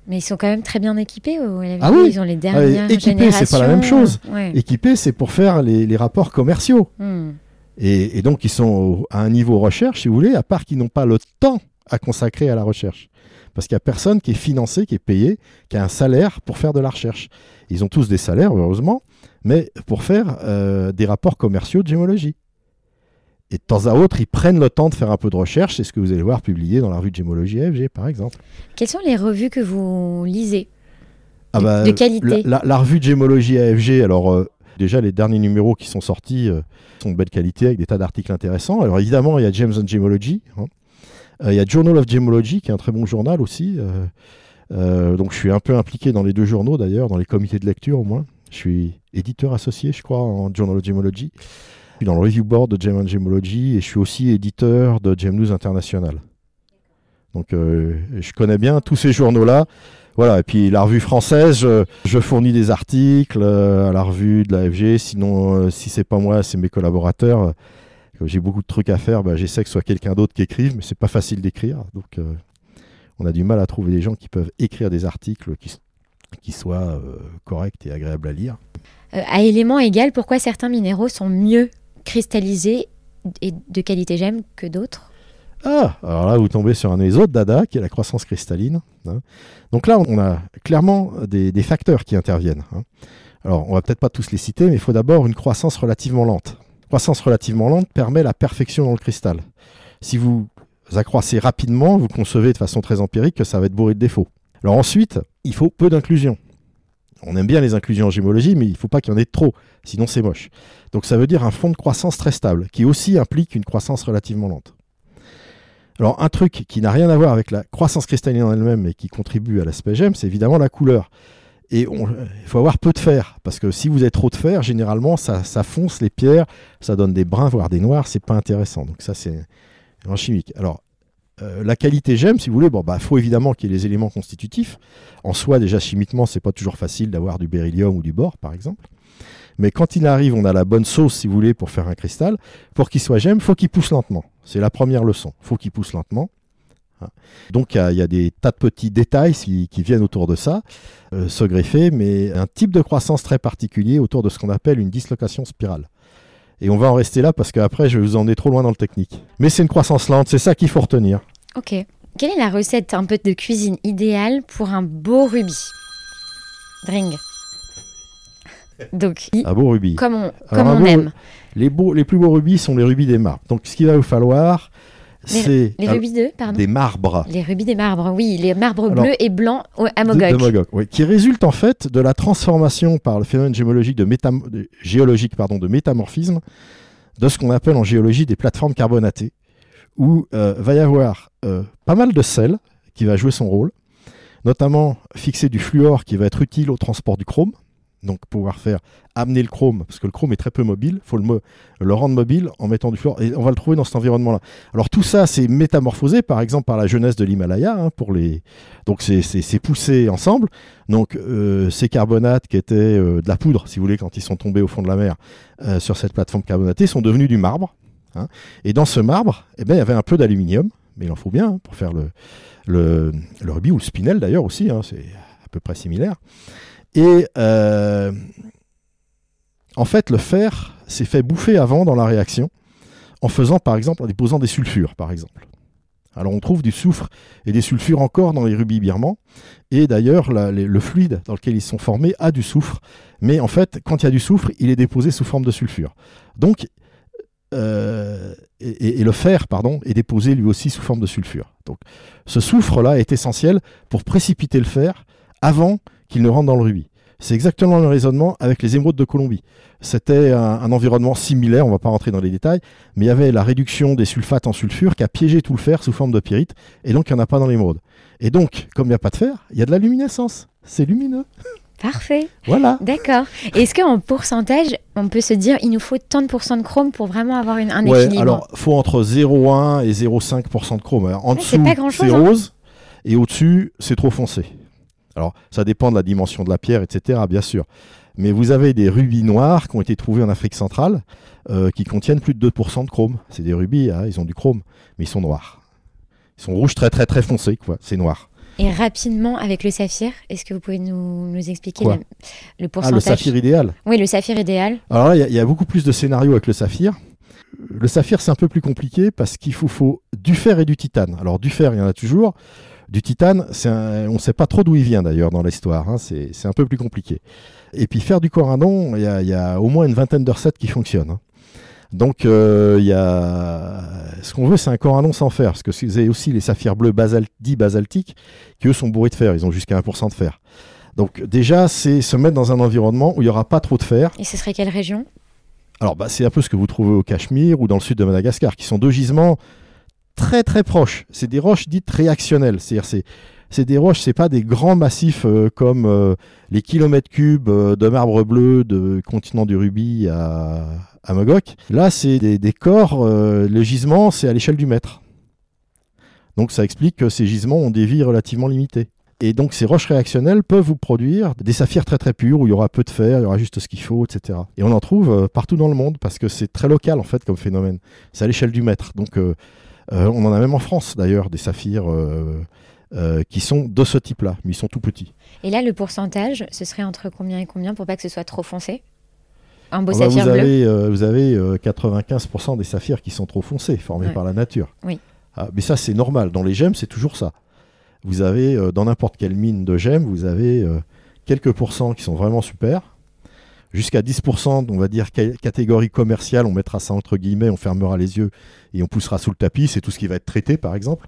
Mais ils sont quand même très bien équipés au ah oui. Ils ont les ah, dernières ah, équipés, c'est pas la même chose. Équipés, c'est pour faire les, rapports commerciaux. Hmm. Et, donc, ils sont à un niveau recherche, si vous voulez, à part qu'ils n'ont pas le temps à consacrer à la recherche. Parce qu'il n'y a personne qui est financé, qui est payé, qui a un salaire pour faire de la recherche. Ils ont tous des salaires, heureusement, mais pour faire euh, des rapports commerciaux de gémologie. Et de temps à autre, ils prennent le temps de faire un peu de recherche. C'est ce que vous allez voir publié dans la revue de Gémologie FG, par exemple. Quelles sont les revues que vous lisez ah bah, de, qualité la, revue de Gémologie AFG, alors euh, déjà les derniers numéros qui sont sortis euh, sont de belle qualité avec des tas d'articles intéressants. Alors évidemment, il y a James and Gemology. Hein. Euh, il y a Journal of Gemology qui est un très bon journal aussi. donc je suis un peu impliqué dans les deux journaux d'ailleurs, dans les comités de lecture au moins. Je suis éditeur associé, je crois, en Journal of Gemology. Je suis dans le review board de Gem Gemology et je suis aussi éditeur de Gem News International. Donc euh, je connais bien tous ces journaux-là. Voilà, et puis la revue française, je, fournis des articles euh, à la revue de la FG. Sinon, euh, si c'est pas moi, c'est mes collaborateurs. J'ai beaucoup de trucs à faire, bah, j'essaie que ce soit quelqu'un d'autre qui écrive, mais c'est pas facile d'écrire. Donc on a du mal à trouver des gens qui peuvent écrire des articles qui soient corrects et agréables à lire. à élément égal, pourquoi certains minéraux sont mieux cristallisé et de qualité gemme que d'autres ah, alors là, vous tombez sur un des autres dada, qui est la croissance cristalline. Hein. Donc là, on a clairement des, facteurs qui interviennent. Hein. Alors, on va peut-être pas tous les citer, mais il faut d'abord une croissance relativement lente. Croissance relativement lente permet la perfection dans le cristal. Si vous accroissez rapidement, vous concevez de façon très empirique que ça va être bourré de défauts. Alors ensuite, il faut peu d'inclusion on aime bien les inclusions en gémologie, mais il ne faut pas qu'il y en ait trop, sinon c'est moche. Donc ça veut dire un fond de croissance très stable, qui aussi implique une croissance relativement lente. Alors un truc qui n'a rien à voir avec la croissance cristalline en elle-même, mais qui contribue à l'aspect gemme, c'est évidemment la couleur. Et il faut avoir peu de fer, parce que si vous avez trop de fer, généralement ça, ça fonce les pierres, ça donne des bruns, voire des noirs, c'est pas intéressant. Donc ça c'est en chimique. Alors euh, la qualité j'aime, si vous voulez, bon, bah, faut évidemment qu'il y ait les éléments constitutifs. En soi, déjà chimiquement, c'est pas toujours facile d'avoir du beryllium ou du bore, par exemple. Mais quand il arrive, on a la bonne sauce, si vous voulez, pour faire un cristal. Pour qu'il soit gemme, faut qu'il pousse lentement. C'est la première leçon. Faut qu'il pousse lentement. Hein. Donc il y, a des tas de petits détails qui, viennent autour de ça, euh, se greffer, mais un type de croissance très particulier autour de ce qu'on appelle une dislocation spirale. Et on va en rester là parce qu'après, je vais vous emmener trop loin dans le technique. Mais c'est une croissance lente, c'est ça qu'il faut retenir. Ok. Quelle est la recette un peu de cuisine idéale pour un beau rubis? Dring. Donc, un beau rubis. Comme on, comme on aime. Les, beaux, les plus beaux rubis sont les rubis des marbres. Donc, ce qu'il va vous falloir, c'est les rubis de, pardon. Des marbres. Les rubis des marbres, oui, les marbres bleus et blancs à Mogok. oui, qui résultent en fait de la transformation par le phénomène géologique de, géologique, pardon, de métamorphisme de ce qu'on appelle en géologie des plateformes carbonatées, où euh, va y avoir euh, pas mal de sel qui va jouer son rôle, notamment fixer du fluor qui va être utile au transport du chrome, donc pouvoir faire amener le chrome, parce que le chrome est très peu mobile, il faut le, le, rendre mobile en mettant du fluor, et on va le trouver dans cet environnement-là. Alors tout ça, c'est métamorphosé, par exemple, par la jeunesse de l'Himalaya, hein, pour les... donc c'est poussé ensemble. Donc euh, ces carbonates qui étaient euh, de la poudre, si vous voulez, quand ils sont tombés au fond de la mer euh, sur cette plateforme carbonatée, sont devenus du marbre. Hein. Et dans ce marbre, eh ben, il y avait un peu d'aluminium, mais il en faut bien hein, pour faire le, le, rubis, ou le spinel d'ailleurs aussi, c'est à peu près similaire. Et euh, en fait, le fer s'est fait bouffer avant dans la réaction, en faisant par exemple, en déposant des sulfures, par exemple. Alors on trouve du soufre et des sulfures encore dans les rubis birmans. Et d'ailleurs, le fluide dans lequel ils sont formés a du soufre. Mais en fait, quand il y a du soufre, il est déposé sous forme de sulfure. Donc, euh, et, et, le fer, pardon, est déposé lui aussi sous forme de sulfure. Donc, ce soufre-là est essentiel pour précipiter le fer avant qu'il ne rentre dans le rubis. C'est exactement le raisonnement avec les émeraudes de Colombie. C'était un, environnement similaire, on ne va pas rentrer dans les détails, mais il y avait la réduction des sulfates en sulfure qui a piégé tout le fer sous forme de pyrite, et donc il n'y en a pas dans l'émeraude. Et donc, comme il n'y a pas de fer, il y a de la luminescence. C'est lumineux. Parfait. Voilà. D'accord. Est-ce qu'en pourcentage, on peut se dire il nous faut tant de pourcents de chrome pour vraiment avoir une, un ouais, équilibre Alors, il faut entre 0,1 et 0,5% de chrome. en dessous, c'est hein. rose, et au-dessus, c'est trop foncé. Alors, ça dépend de la dimension de la pierre, etc., bien sûr. Mais vous avez des rubis noirs qui ont été trouvés en Afrique centrale euh, qui contiennent plus de 2% de chrome. C'est des rubis, hein, ils ont du chrome, mais ils sont noirs. Ils sont rouges très très très foncés, quoi. C'est noir. Et rapidement, avec le saphir, est-ce que vous pouvez nous, expliquer le, pourcentage Ah, le saphir idéal Oui, le saphir idéal. Alors là, il y, a beaucoup plus de scénarios avec le saphir. Le saphir, c'est un peu plus compliqué parce qu'il faut, faut, du fer et du titane. Alors, du fer, il y en a toujours. Du titane, on ne sait pas trop d'où il vient d'ailleurs dans l'histoire, hein, c'est un peu plus compliqué. Et puis faire du corindon, il y, a au moins une vingtaine de recettes qui fonctionnent. Hein. Donc euh, y a... ce qu'on veut, c'est un corindon sans fer, parce que vous avez aussi les saphirs bleus dits basaltiques, qui eux sont bourrés de fer, ils ont jusqu'à 1% de fer. Donc déjà, c'est se mettre dans un environnement où il n'y aura pas trop de fer. Et ce serait quelle région? Alors, bah, c'est un peu ce que vous trouvez au Cachemire ou dans le sud de Madagascar, qui sont deux gisements très très proches. C'est des roches dites réactionnelles. C'est-à-dire c'est c'est des roches, c'est pas des grands massifs euh, comme euh, les kilomètres cubes euh, de marbre bleu de continent du rubis à, à Mogok. Là, c'est des, corps, le gisement, c'est à l'échelle du mètre. Donc ça explique que ces gisements ont des vies relativement limitées. Et donc ces roches réactionnelles peuvent vous produire des saphirs très très purs où il y aura peu de fer, il y aura juste ce qu'il faut, etc. Et on en trouve partout dans le monde parce que c'est très local en fait comme phénomène. C'est à l'échelle du mètre. Donc on en a même en France d'ailleurs des saphirs euh, euh, qui sont de ce type-là, mais ils sont tout petits. Et là, le pourcentage, ce serait entre combien et combien pour pas que ce soit trop foncé? Un beau ah bah, saphir vous, bleu? Avez, vous avez 95% des saphirs qui sont trop foncés, formés par la nature. Oui. Ah, mais ça, c'est normal. Dans les gemmes, c'est toujours ça. Vous avez, dans n'importe quelle mine de gemmes, vous avez quelques pourcents qui sont vraiment super, jusqu'à 10%, on va dire catégorie commerciale, on mettra ça entre guillemets, on fermera les yeux et on poussera sous le tapis, c'est tout ce qui va être traité par exemple.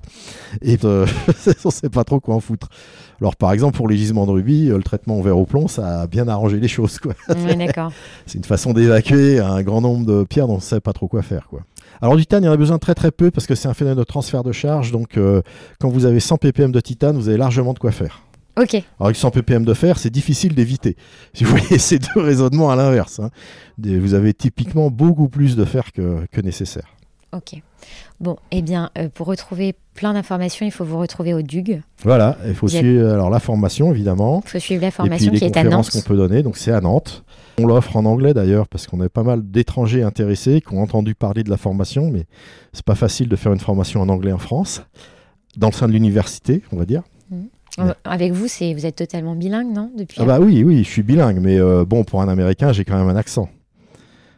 Et euh, on ne sait pas trop quoi en foutre. Alors par exemple pour les gisements de rubis, euh, le traitement au verre au plomb, ça a bien arrangé les choses. c'est une façon d'évacuer un grand nombre de pierres dont on ne sait pas trop quoi faire. Quoi. Alors du titane, il y en a besoin très très peu parce que c'est un phénomène de transfert de charge, donc euh, quand vous avez 100 ppm de titane, vous avez largement de quoi faire. Ok. Alors avec 100 ppm de fer, c'est difficile d'éviter. Si vous voyez ces deux raisonnements à l'inverse, hein. vous avez typiquement beaucoup plus de fer que, nécessaire. Ok. Bon, eh bien, euh, pour retrouver plein d'informations, il faut vous retrouver au DUG. Voilà, il faut suivre alors, la formation, évidemment. Il faut suivre la formation qui est à Nantes. qu'on peut donner, donc c'est à Nantes. On l'offre en anglais d'ailleurs, parce qu'on a pas mal d'étrangers intéressés qui ont entendu parler de la formation, mais c'est pas facile de faire une formation en anglais en France, dans le sein de l'université, on va dire. Euh, avec vous, c'est vous êtes totalement bilingue, non Depuis ah bah oui, oui, je suis bilingue, mais euh, bon, pour un Américain, j'ai quand même un accent.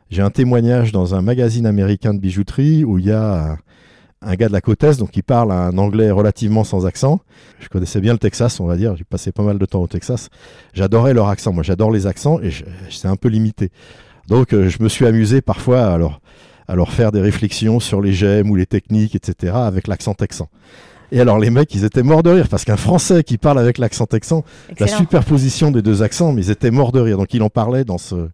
J'ai un témoignage dans un magazine américain de bijouterie où il y a un, gars de la côte est, donc il parle un anglais relativement sans accent. Je connaissais bien le Texas, on va dire. J'ai passé pas mal de temps au Texas. J'adorais leur accent. Moi, j'adore les accents et c'est un peu limité. Donc, euh, je me suis amusé parfois à leur, à leur faire des réflexions sur les gemmes ou les techniques, etc., avec l'accent texan. Et alors les mecs, ils étaient morts de rire parce qu'un Français qui parle avec l'accent texan, la superposition des deux accents, mais ils étaient morts de rire. Donc il en parlait dans ce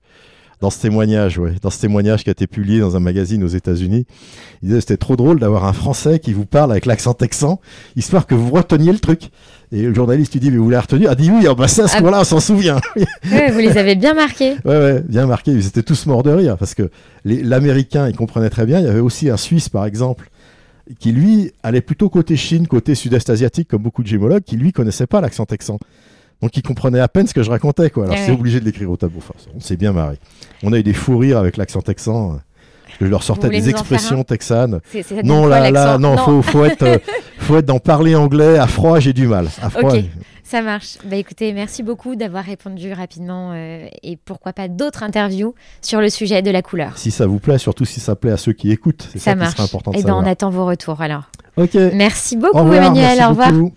dans ce témoignage, ouais, dans ce témoignage qui a été publié dans un magazine aux États-Unis. Il disait c'était trop drôle d'avoir un Français qui vous parle avec l'accent texan, histoire que vous reteniez le truc. Et le journaliste lui dit mais vous l'avez retenu? Ah dit oui, ah bah ça à ce Ah. moment-là on s'en souvient. Ouais, vous les avez bien marqués. Ouais, ouais, bien marqué. Ils étaient tous morts de rire parce que l'Américain, il comprenait très bien. Il y avait aussi un Suisse, par exemple, qui lui allait plutôt côté Chine, côté sud-est asiatique, comme beaucoup de gémologues, qui lui connaissait pas l'accent texan. Donc il comprenait à peine ce que je racontais, quoi. Alors Ah c'est obligé de l'écrire au tableau. Enfin, on s'est bien marré. On a eu des fous rires avec l'accent texan. Je leur sortais des expressions texanes. Non, là, là, non, faut, faut être, euh, faut être dans parler anglais. À froid, j'ai du mal. À froid, Ok. Ça marche. Bah écoutez, merci beaucoup d'avoir répondu rapidement euh, et pourquoi pas d'autres interviews sur le sujet de la couleur. si ça vous plaît, surtout si ça plaît à ceux qui écoutent, c'est ça, Ça qui marche. serait important de Et ben savoir. on attend vos retours alors. Ok. Merci Au beaucoup revoir, Emmanuel, merci au revoir. beaucoup.